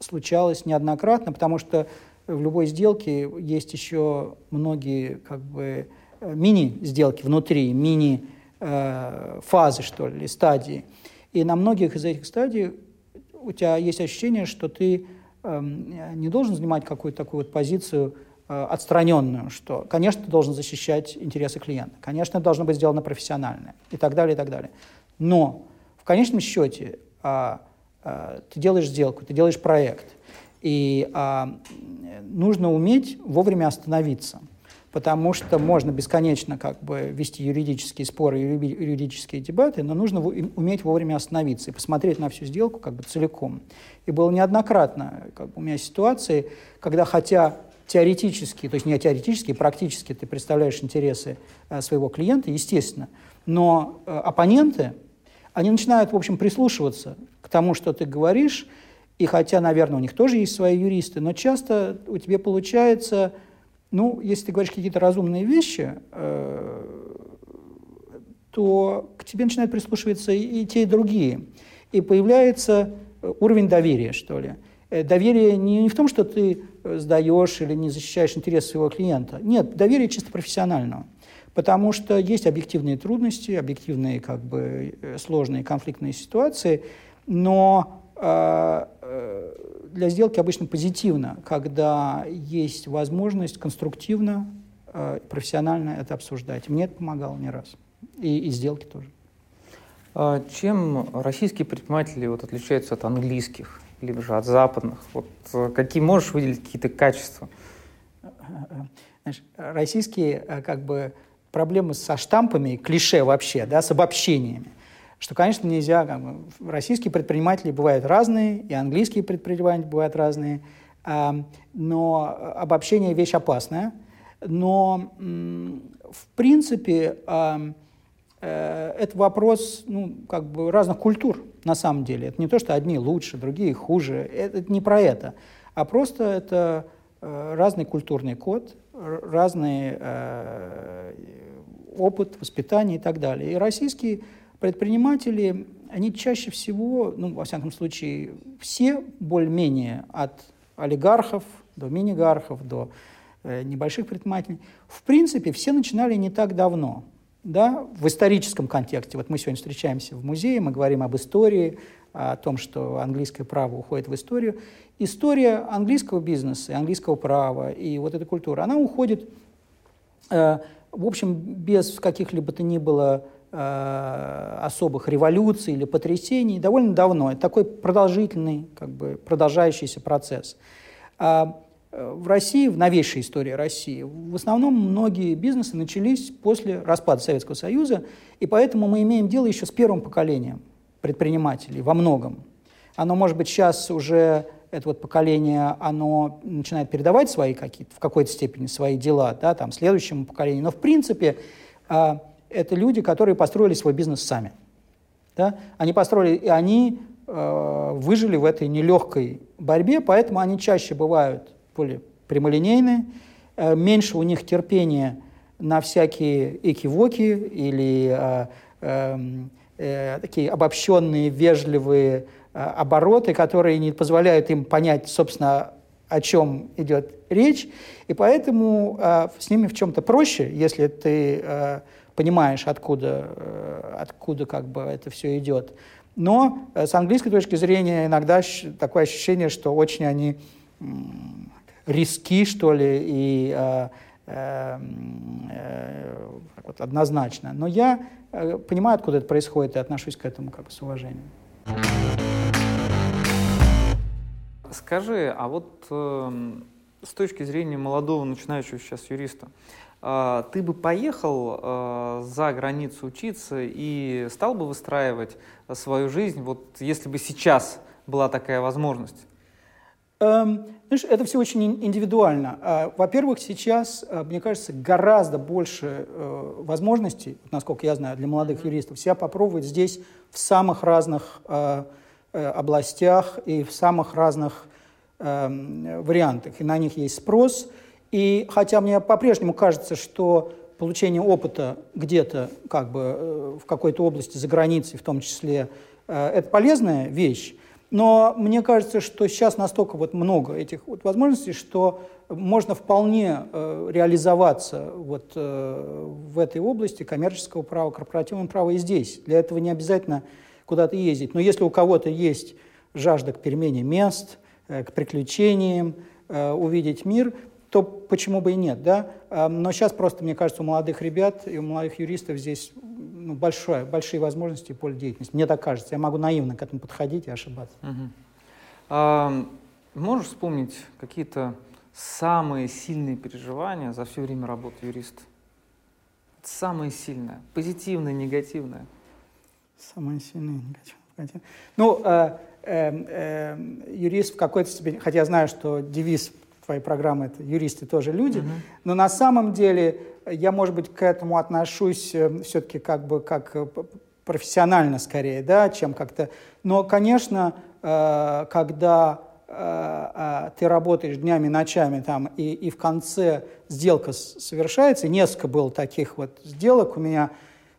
случалось неоднократно, потому что в любой сделке есть еще многие как бы э, мини-сделки внутри, мини-фазы, э, что ли, стадии. И на многих из этих стадий у тебя есть ощущение, что ты э, не должен занимать какую-то такую вот позицию э, отстраненную, что, конечно, ты должен защищать интересы клиента, конечно, это должно быть сделано профессионально и так далее, и так далее. Но в конечном счете э, э, ты делаешь сделку, ты делаешь проект – и а, нужно уметь вовремя остановиться, потому что можно бесконечно как бы вести юридические споры, юридические дебаты, но нужно уметь вовремя остановиться и посмотреть на всю сделку как бы целиком. И было неоднократно как бы, у меня ситуации, когда хотя теоретически, то есть не теоретически, практически ты представляешь интересы а, своего клиента, естественно, но а, оппоненты, они начинают, в общем, прислушиваться к тому, что ты говоришь, и хотя, наверное, у них тоже есть свои юристы, но часто у тебя получается, ну, если ты говоришь какие-то разумные вещи, э, то к тебе начинают прислушиваться и, те, и другие. И появляется уровень доверия, что ли. Э, доверие не, в том, что ты сдаешь или не защищаешь интересы своего клиента. Нет, доверие чисто профессионального. Потому что есть объективные трудности, объективные как бы э, сложные конфликтные ситуации, но э, для сделки обычно позитивно, когда есть возможность конструктивно, э, профессионально это обсуждать. Мне это помогало не раз. И, и сделки тоже. А чем российские предприниматели вот отличаются от английских, либо же от западных? Вот э, какие можешь выделить какие-то качества? Знаешь, российские как бы проблемы со штампами, клише вообще, да, с обобщениями – что, конечно, нельзя, как российские предприниматели бывают разные, и английские предприниматели бывают разные, а, но обобщение вещь опасная. Но, в принципе, а, э, это вопрос ну, как бы разных культур на самом деле. Это не то, что одни лучше, другие хуже. Это, это не про это. А просто это э, разный культурный код, разный э, опыт, воспитание и так далее. И российские предприниматели, они чаще всего, ну, во всяком случае, все более-менее от олигархов до минигархов, до э, небольших предпринимателей. В принципе, все начинали не так давно. Да, в историческом контексте. Вот мы сегодня встречаемся в музее, мы говорим об истории, о том, что английское право уходит в историю. История английского бизнеса, английского права и вот эта культура, она уходит, э, в общем, без каких-либо то ни было э, особых революций или потрясений довольно давно. Это такой продолжительный, как бы продолжающийся процесс. А э, в России, в новейшей истории России, в основном многие бизнесы начались после распада Советского Союза, и поэтому мы имеем дело еще с первым поколением – предпринимателей во многом. Оно, может быть, сейчас уже, это вот поколение, оно начинает передавать свои какие-то, в какой-то степени свои дела, да, там, следующему поколению. Но, в принципе, э, это люди, которые построили свой бизнес сами. Да? Они построили, и они э, выжили в этой нелегкой борьбе, поэтому они чаще бывают более прямолинейные, э, меньше у них терпения на всякие экивоки или э, э, э, такие обобщенные, вежливые э, обороты, которые не позволяют им понять, собственно, о чем идет речь. И поэтому э, с ними в чем-то проще, если ты э, понимаешь, откуда, э, откуда как бы это все идет. Но э, с английской точки зрения иногда такое ощущение, что очень они риски, что ли, и э, э, э, вот, однозначно. Но я Э, понимаю, откуда это происходит, и отношусь к этому как бы с уважением. Скажи, а вот э, с точки зрения молодого начинающего сейчас юриста, ты бы поехал э, за границу учиться и стал бы выстраивать свою жизнь, вот если бы сейчас была такая возможность? Эм, знаешь, это все очень индивидуально. А, во-первых, сейчас, мне кажется, гораздо больше э, возможностей, насколько я знаю, для молодых юристов себя попробовать здесь в самых разных э, областях и в самых разных эм, вариантах. И на них есть спрос. И хотя мне по-прежнему кажется, что получение опыта где-то, как бы в какой-то области за границей, в том числе, это полезная вещь, но мне кажется, что сейчас настолько вот много этих вот возможностей, что можно вполне э, реализоваться вот э, в этой области коммерческого права, корпоративного права и здесь. Для этого не обязательно куда-то ездить. Но если у кого-то есть жажда к перемене мест, э, к приключениям, э, увидеть мир, то почему бы и нет, да? Э, но сейчас просто, мне кажется, у молодых ребят и у молодых юристов здесь ну, большое, большие возможности и поле деятельности. Мне так кажется. Я могу наивно к этому подходить и ошибаться. Угу. А, можешь вспомнить какие-то самые сильные переживания за все время работы юриста? Самое сильное, позитивное, негативное? Самое сильное, негативное. Ну, э, э, э, юрист в какой-то степени, хотя я знаю, что девиз твоей программы это юристы тоже люди, угу. но на самом деле я, может быть, к этому отношусь э, все-таки как бы как э, профессионально скорее, да, чем как-то. Но, конечно, э, когда ты работаешь днями, ночами там, и, и в конце сделка совершается, несколько было таких вот сделок у меня,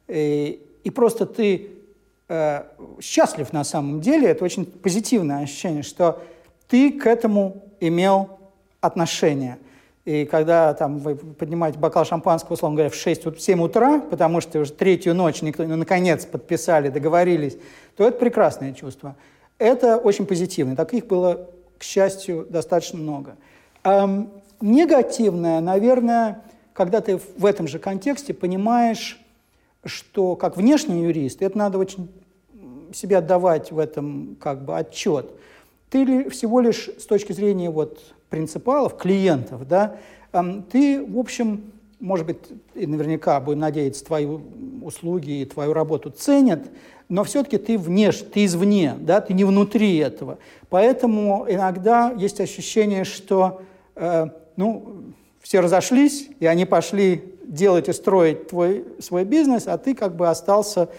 и, и просто ты э, счастлив на самом деле, это очень позитивное ощущение, что ты к этому имел отношение – и когда там, вы поднимаете бокал шампанского, условно говоря, в 6, в 7 утра, потому что уже третью ночь никто, ну, наконец подписали, договорились, то это прекрасное чувство. Это очень позитивно. Таких было, к счастью, достаточно много. Эм, негативное, наверное, когда ты в этом же контексте понимаешь, что как внешний юрист, это надо очень себе отдавать в этом как бы отчет. Ты всего лишь с точки зрения вот принципалов, клиентов, да, ты, в общем, может быть, и наверняка, будем надеяться, твои услуги и твою работу ценят, но все-таки ты внеш, ты извне, да, ты не внутри этого. Поэтому иногда есть ощущение, что э, ну, все разошлись, и они пошли делать и строить твой, свой бизнес, а ты как бы остался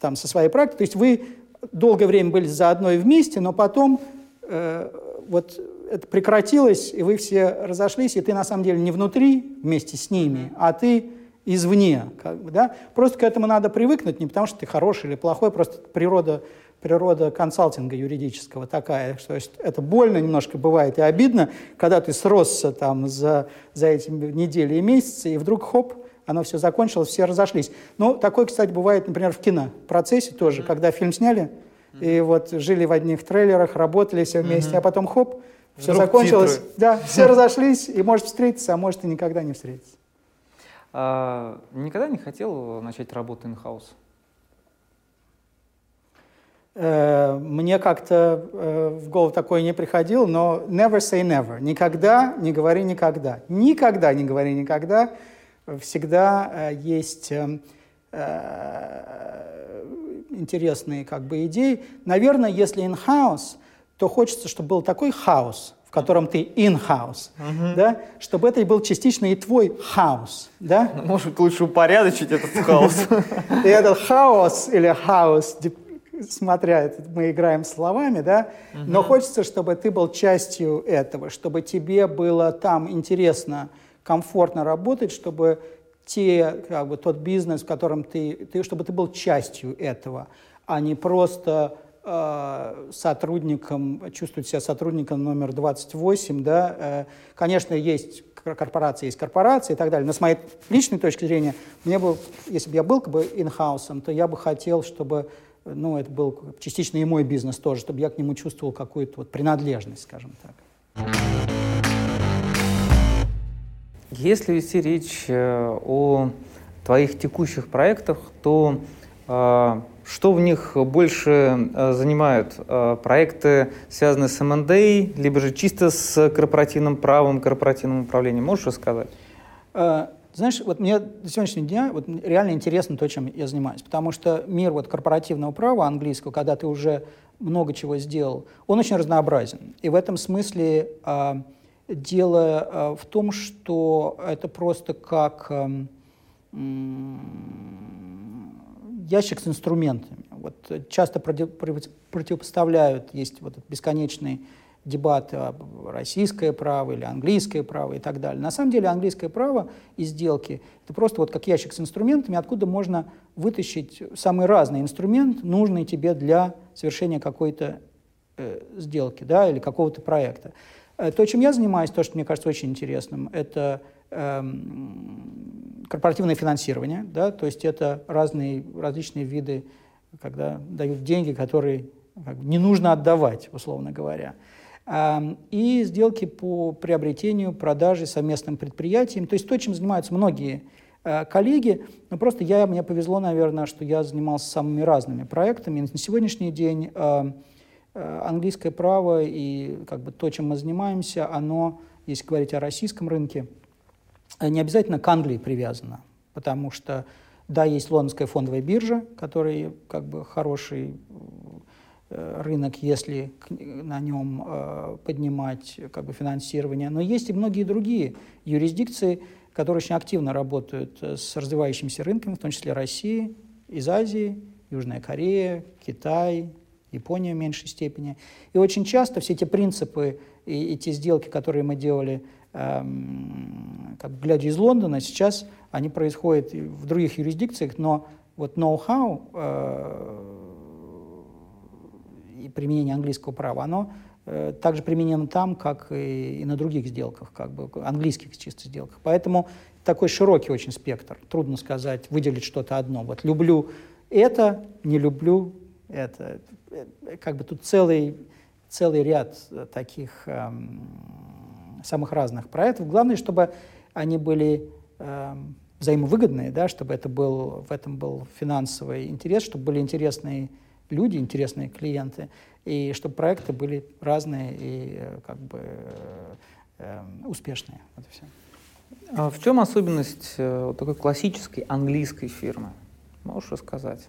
там, со своей практикой. То есть вы долгое время были заодно и вместе, но потом э, вот это прекратилось, и вы все разошлись, и ты на самом деле не внутри вместе с ними, а ты извне. Как бы, да? Просто к этому надо привыкнуть, не потому что ты хороший или плохой, просто природа, природа консалтинга юридического такая, что это больно немножко бывает и обидно, когда ты сросся там за, за эти недели и месяцы, и вдруг хоп, оно все закончилось, все разошлись. Ну, такое, кстати, бывает, например, в кино процессе тоже, mm-hmm. когда фильм сняли, mm-hmm. и вот жили в одних трейлерах, работали все вместе, mm-hmm. а потом хоп, все Вдруг закончилось, титры. да, все разошлись, и может встретиться, а может и никогда не встретиться. А, никогда не хотел начать работу in-house? Э, мне как-то э, в голову такое не приходило, но never say never. Никогда не говори никогда. Никогда не говори никогда. Всегда э, есть интересные как бы идеи. Наверное, если in-house, то хочется, чтобы был такой хаос, в котором ты in-house, uh-huh. да, чтобы это был частично и твой хаос, да. Ну, может, лучше упорядочить этот хаос. И этот хаос или хаос, смотря, мы играем словами, да, но хочется, чтобы ты был частью этого, чтобы тебе было там интересно, комфортно работать, чтобы те, как бы, тот бизнес, в котором ты, ты, чтобы ты был частью этого, а не просто сотрудником, чувствовать себя сотрудником номер 28, да, э, конечно, есть корпорации, есть корпорации и так далее, но с моей личной точки зрения, мне бы, если бы я был как бы инхаусом, то я бы хотел, чтобы ну, это был частично и мой бизнес тоже, чтобы я к нему чувствовал какую-то вот принадлежность, скажем так. Если вести речь э, о твоих текущих проектах, то э, что в них больше э, занимают? Проекты, связанные с МНД, либо же чисто с корпоративным правом, корпоративным управлением? Можешь рассказать? Знаешь, вот мне до сегодняшнего дня вот реально интересно то, чем я занимаюсь, потому что мир вот корпоративного права английского, когда ты уже много чего сделал, он очень разнообразен. И в этом смысле э, дело э, в том, что это просто как э, э, ящик с инструментами. Вот часто против, противопоставляют, есть вот этот бесконечный дебаты об российское право или английское право и так далее. На самом деле английское право и сделки — это просто вот как ящик с инструментами, откуда можно вытащить самый разный инструмент, нужный тебе для совершения какой-то э, сделки да, или какого-то проекта. Э, то, чем я занимаюсь, то, что мне кажется очень интересным, это э, корпоративное финансирование, да, то есть это разные, различные виды, когда дают деньги, которые как бы, не нужно отдавать, условно говоря и сделки по приобретению, продаже совместным предприятиям. То есть то, чем занимаются многие э, коллеги, но просто я, мне повезло, наверное, что я занимался самыми разными проектами. на сегодняшний день э, э, английское право и как бы то, чем мы занимаемся, оно, если говорить о российском рынке, не обязательно к Англии привязано, потому что, да, есть лондонская фондовая биржа, которая как бы хороший Э, рынок, если на нем э, поднимать как бы, финансирование. Но есть и многие другие юрисдикции, которые очень активно работают э, с развивающимися рынками, в том числе России, из Азии, Южная Корея, Китай, Япония в меньшей степени. И очень часто все эти принципы и, и те сделки, которые мы делали, как бы глядя из Лондона, сейчас они происходят в других юрисдикциях, но вот ноу-хау э, и применение английского права, оно э, также применено там, как и, и на других сделках, как бы английских чисто сделках. Поэтому такой широкий очень спектр. Трудно сказать, выделить что-то одно. Вот люблю это, не люблю это. Э, как бы тут целый, целый ряд таких эм, самых разных проектов. Главное, чтобы они были эм, взаимовыгодные, да, чтобы это был, в этом был финансовый интерес, чтобы были интересные люди, интересные клиенты, и чтобы проекты были разные и э, как бы э, успешные. Вот все. А в чем особенность э, вот такой классической английской фирмы? Можешь рассказать?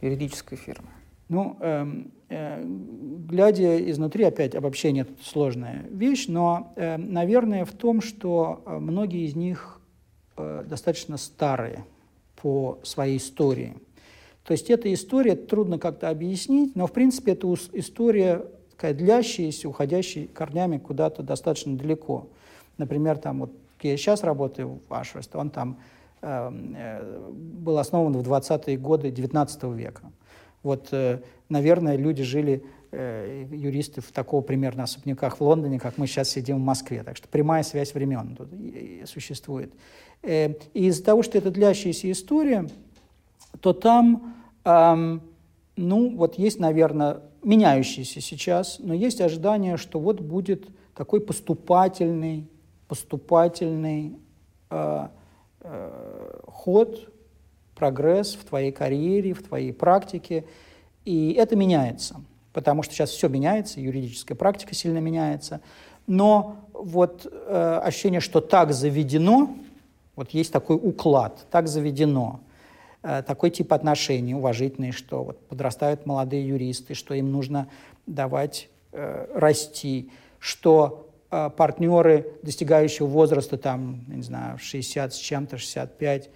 Юридической фирмы. Ну, э, э, глядя изнутри, опять обобщение это сложная вещь, но, э, наверное, в том, что многие из них э, достаточно старые по своей истории. То есть эта история трудно как-то объяснить, но в принципе это история такая длящаяся, уходящая корнями куда-то достаточно далеко. Например, там вот я сейчас работаю в Ашвест, он там эм, э, был основан в 20-е годы 19 века. Вот, э, наверное, люди жили, э, юристы в такого примерно особняках в Лондоне, как мы сейчас сидим в Москве. Так что прямая связь времен тут существует. Э, и из-за того, что это длящаяся история, то там, ну, вот есть, наверное, меняющийся сейчас, но есть ожидание, что вот будет такой поступательный, поступательный э, э, ход, прогресс в твоей карьере, в твоей практике, и это меняется, потому что сейчас все меняется, юридическая практика сильно меняется, но вот э, ощущение, что так заведено, вот есть такой уклад, так заведено, э, такой тип отношений уважительный, что вот подрастают молодые юристы, что им нужно давать э, расти, что э, партнеры достигающего возраста, там, не знаю, 60 с чем-то, 65, э,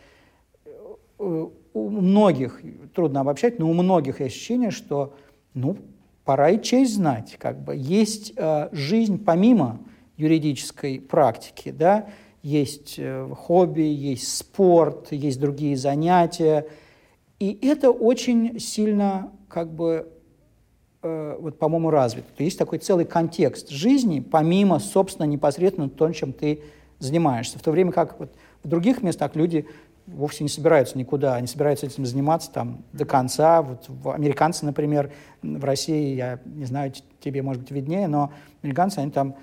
у многих, трудно обобщать, но у многих есть ощущение, что, ну, пора и честь знать, как бы есть э, жизнь помимо юридической практики, да, есть э, хобби, есть спорт, есть другие занятия. И это очень сильно, как бы, э, вот, по-моему, развито. Есть такой целый контекст жизни, помимо, собственно, непосредственно того, чем ты занимаешься. В то время как вот в других местах люди вовсе не собираются никуда, они собираются этим заниматься там до конца. Вот американцы, например, в России, я не знаю, тебе, может быть, виднее, но американцы, они там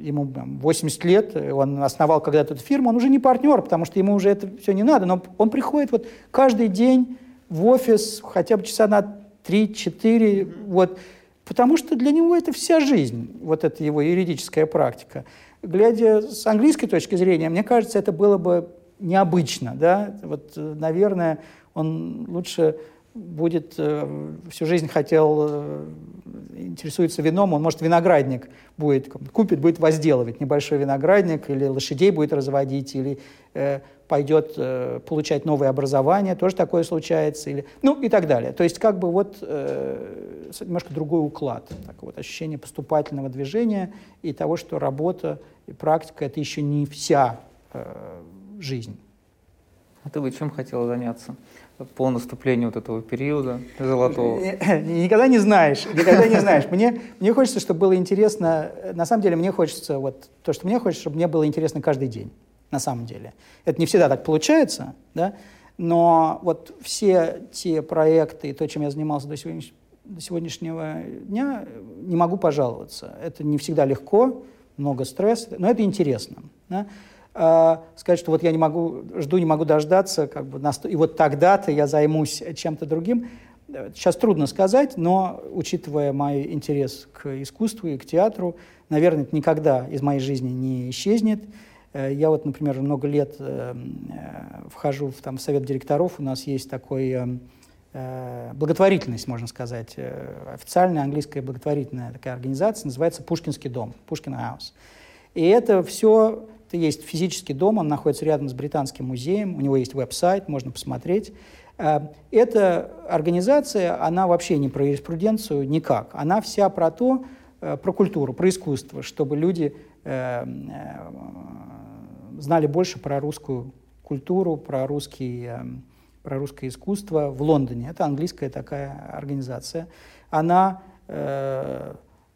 ему 80 лет, он основал когда-то эту фирму, он уже не партнер, потому что ему уже это все не надо, но он приходит вот каждый день в офис хотя бы часа на 3-4, вот, потому что для него это вся жизнь, вот эта его юридическая практика. Глядя с английской точки зрения, мне кажется, это было бы необычно, да, вот, наверное, он лучше будет э, всю жизнь хотел, э, интересуется вином, он, может, виноградник будет, купит, будет возделывать небольшой виноградник, или лошадей будет разводить, или э, пойдет э, получать новое образование, тоже такое случается, или, ну и так далее. То есть как бы вот э, немножко другой уклад, так вот, ощущение поступательного движения и того, что работа и практика – это еще не вся э, жизнь. А ты бы чем хотела заняться? по наступлению вот этого периода золотого? Никогда не знаешь, никогда не знаешь. Мне, мне хочется, чтобы было интересно, на самом деле мне хочется, вот то, что мне хочется, чтобы мне было интересно каждый день, на самом деле. Это не всегда так получается, да, но вот все те проекты и то, чем я занимался до, сегодняш... до сегодняшнего дня, не могу пожаловаться. Это не всегда легко, много стресса, но это интересно. Да? Э, сказать, что вот я не могу, жду, не могу дождаться, как бы, и вот тогда-то я займусь чем-то другим. Сейчас трудно сказать, но учитывая мой интерес к искусству и к театру, наверное, это никогда из моей жизни не исчезнет. Э, я вот, например, много лет э, э, вхожу в, там, в совет директоров, у нас есть такой э, благотворительность, можно сказать, э, официальная английская благотворительная такая организация, называется Пушкинский дом, Пушкин Хаус. И это все есть физический дом, он находится рядом с Британским музеем, у него есть веб-сайт, можно посмотреть. Э, эта организация, она вообще не про юриспруденцию никак. Она вся про то, э, про культуру, про искусство, чтобы люди э, знали больше про русскую культуру, про, русский, про русское искусство в Лондоне. Это английская такая организация. Она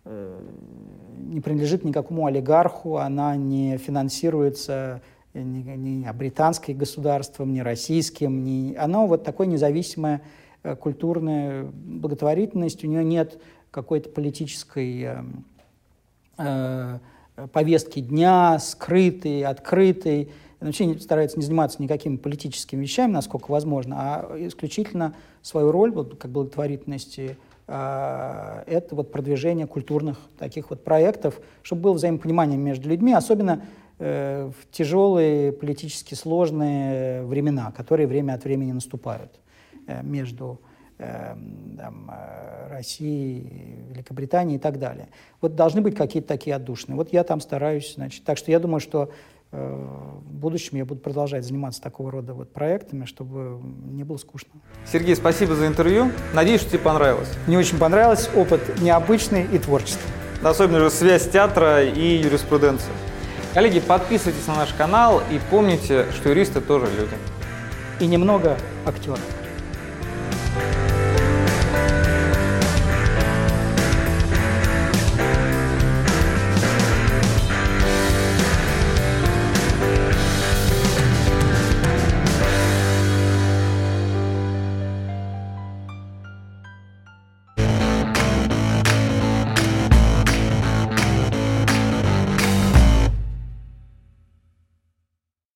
не принадлежит никакому олигарху, она не финансируется ни, ни британским государством, ни российским, ни... она вот такой независимая э, культурная благотворительность, у нее нет какой-то политической э, э, повестки дня, скрытой, открытой. Вообще старается не заниматься никакими политическими вещами, насколько возможно, а исключительно свою роль вот, как благотворительности – это вот продвижение культурных таких вот проектов, чтобы было взаимопонимание между людьми, особенно э, в тяжелые политически сложные времена, которые время от времени наступают э, между э, там, Россией, Великобританией и так далее. Вот должны быть какие-то такие отдушные. Вот я там стараюсь, значит. Так что я думаю, что в будущем я буду продолжать заниматься такого рода вот проектами, чтобы не было скучно. Сергей, спасибо за интервью. Надеюсь, что тебе понравилось. Мне очень понравилось. Опыт необычный и творческий. Особенно же связь театра и юриспруденции. Коллеги, подписывайтесь на наш канал и помните, что юристы тоже люди. И немного актеров.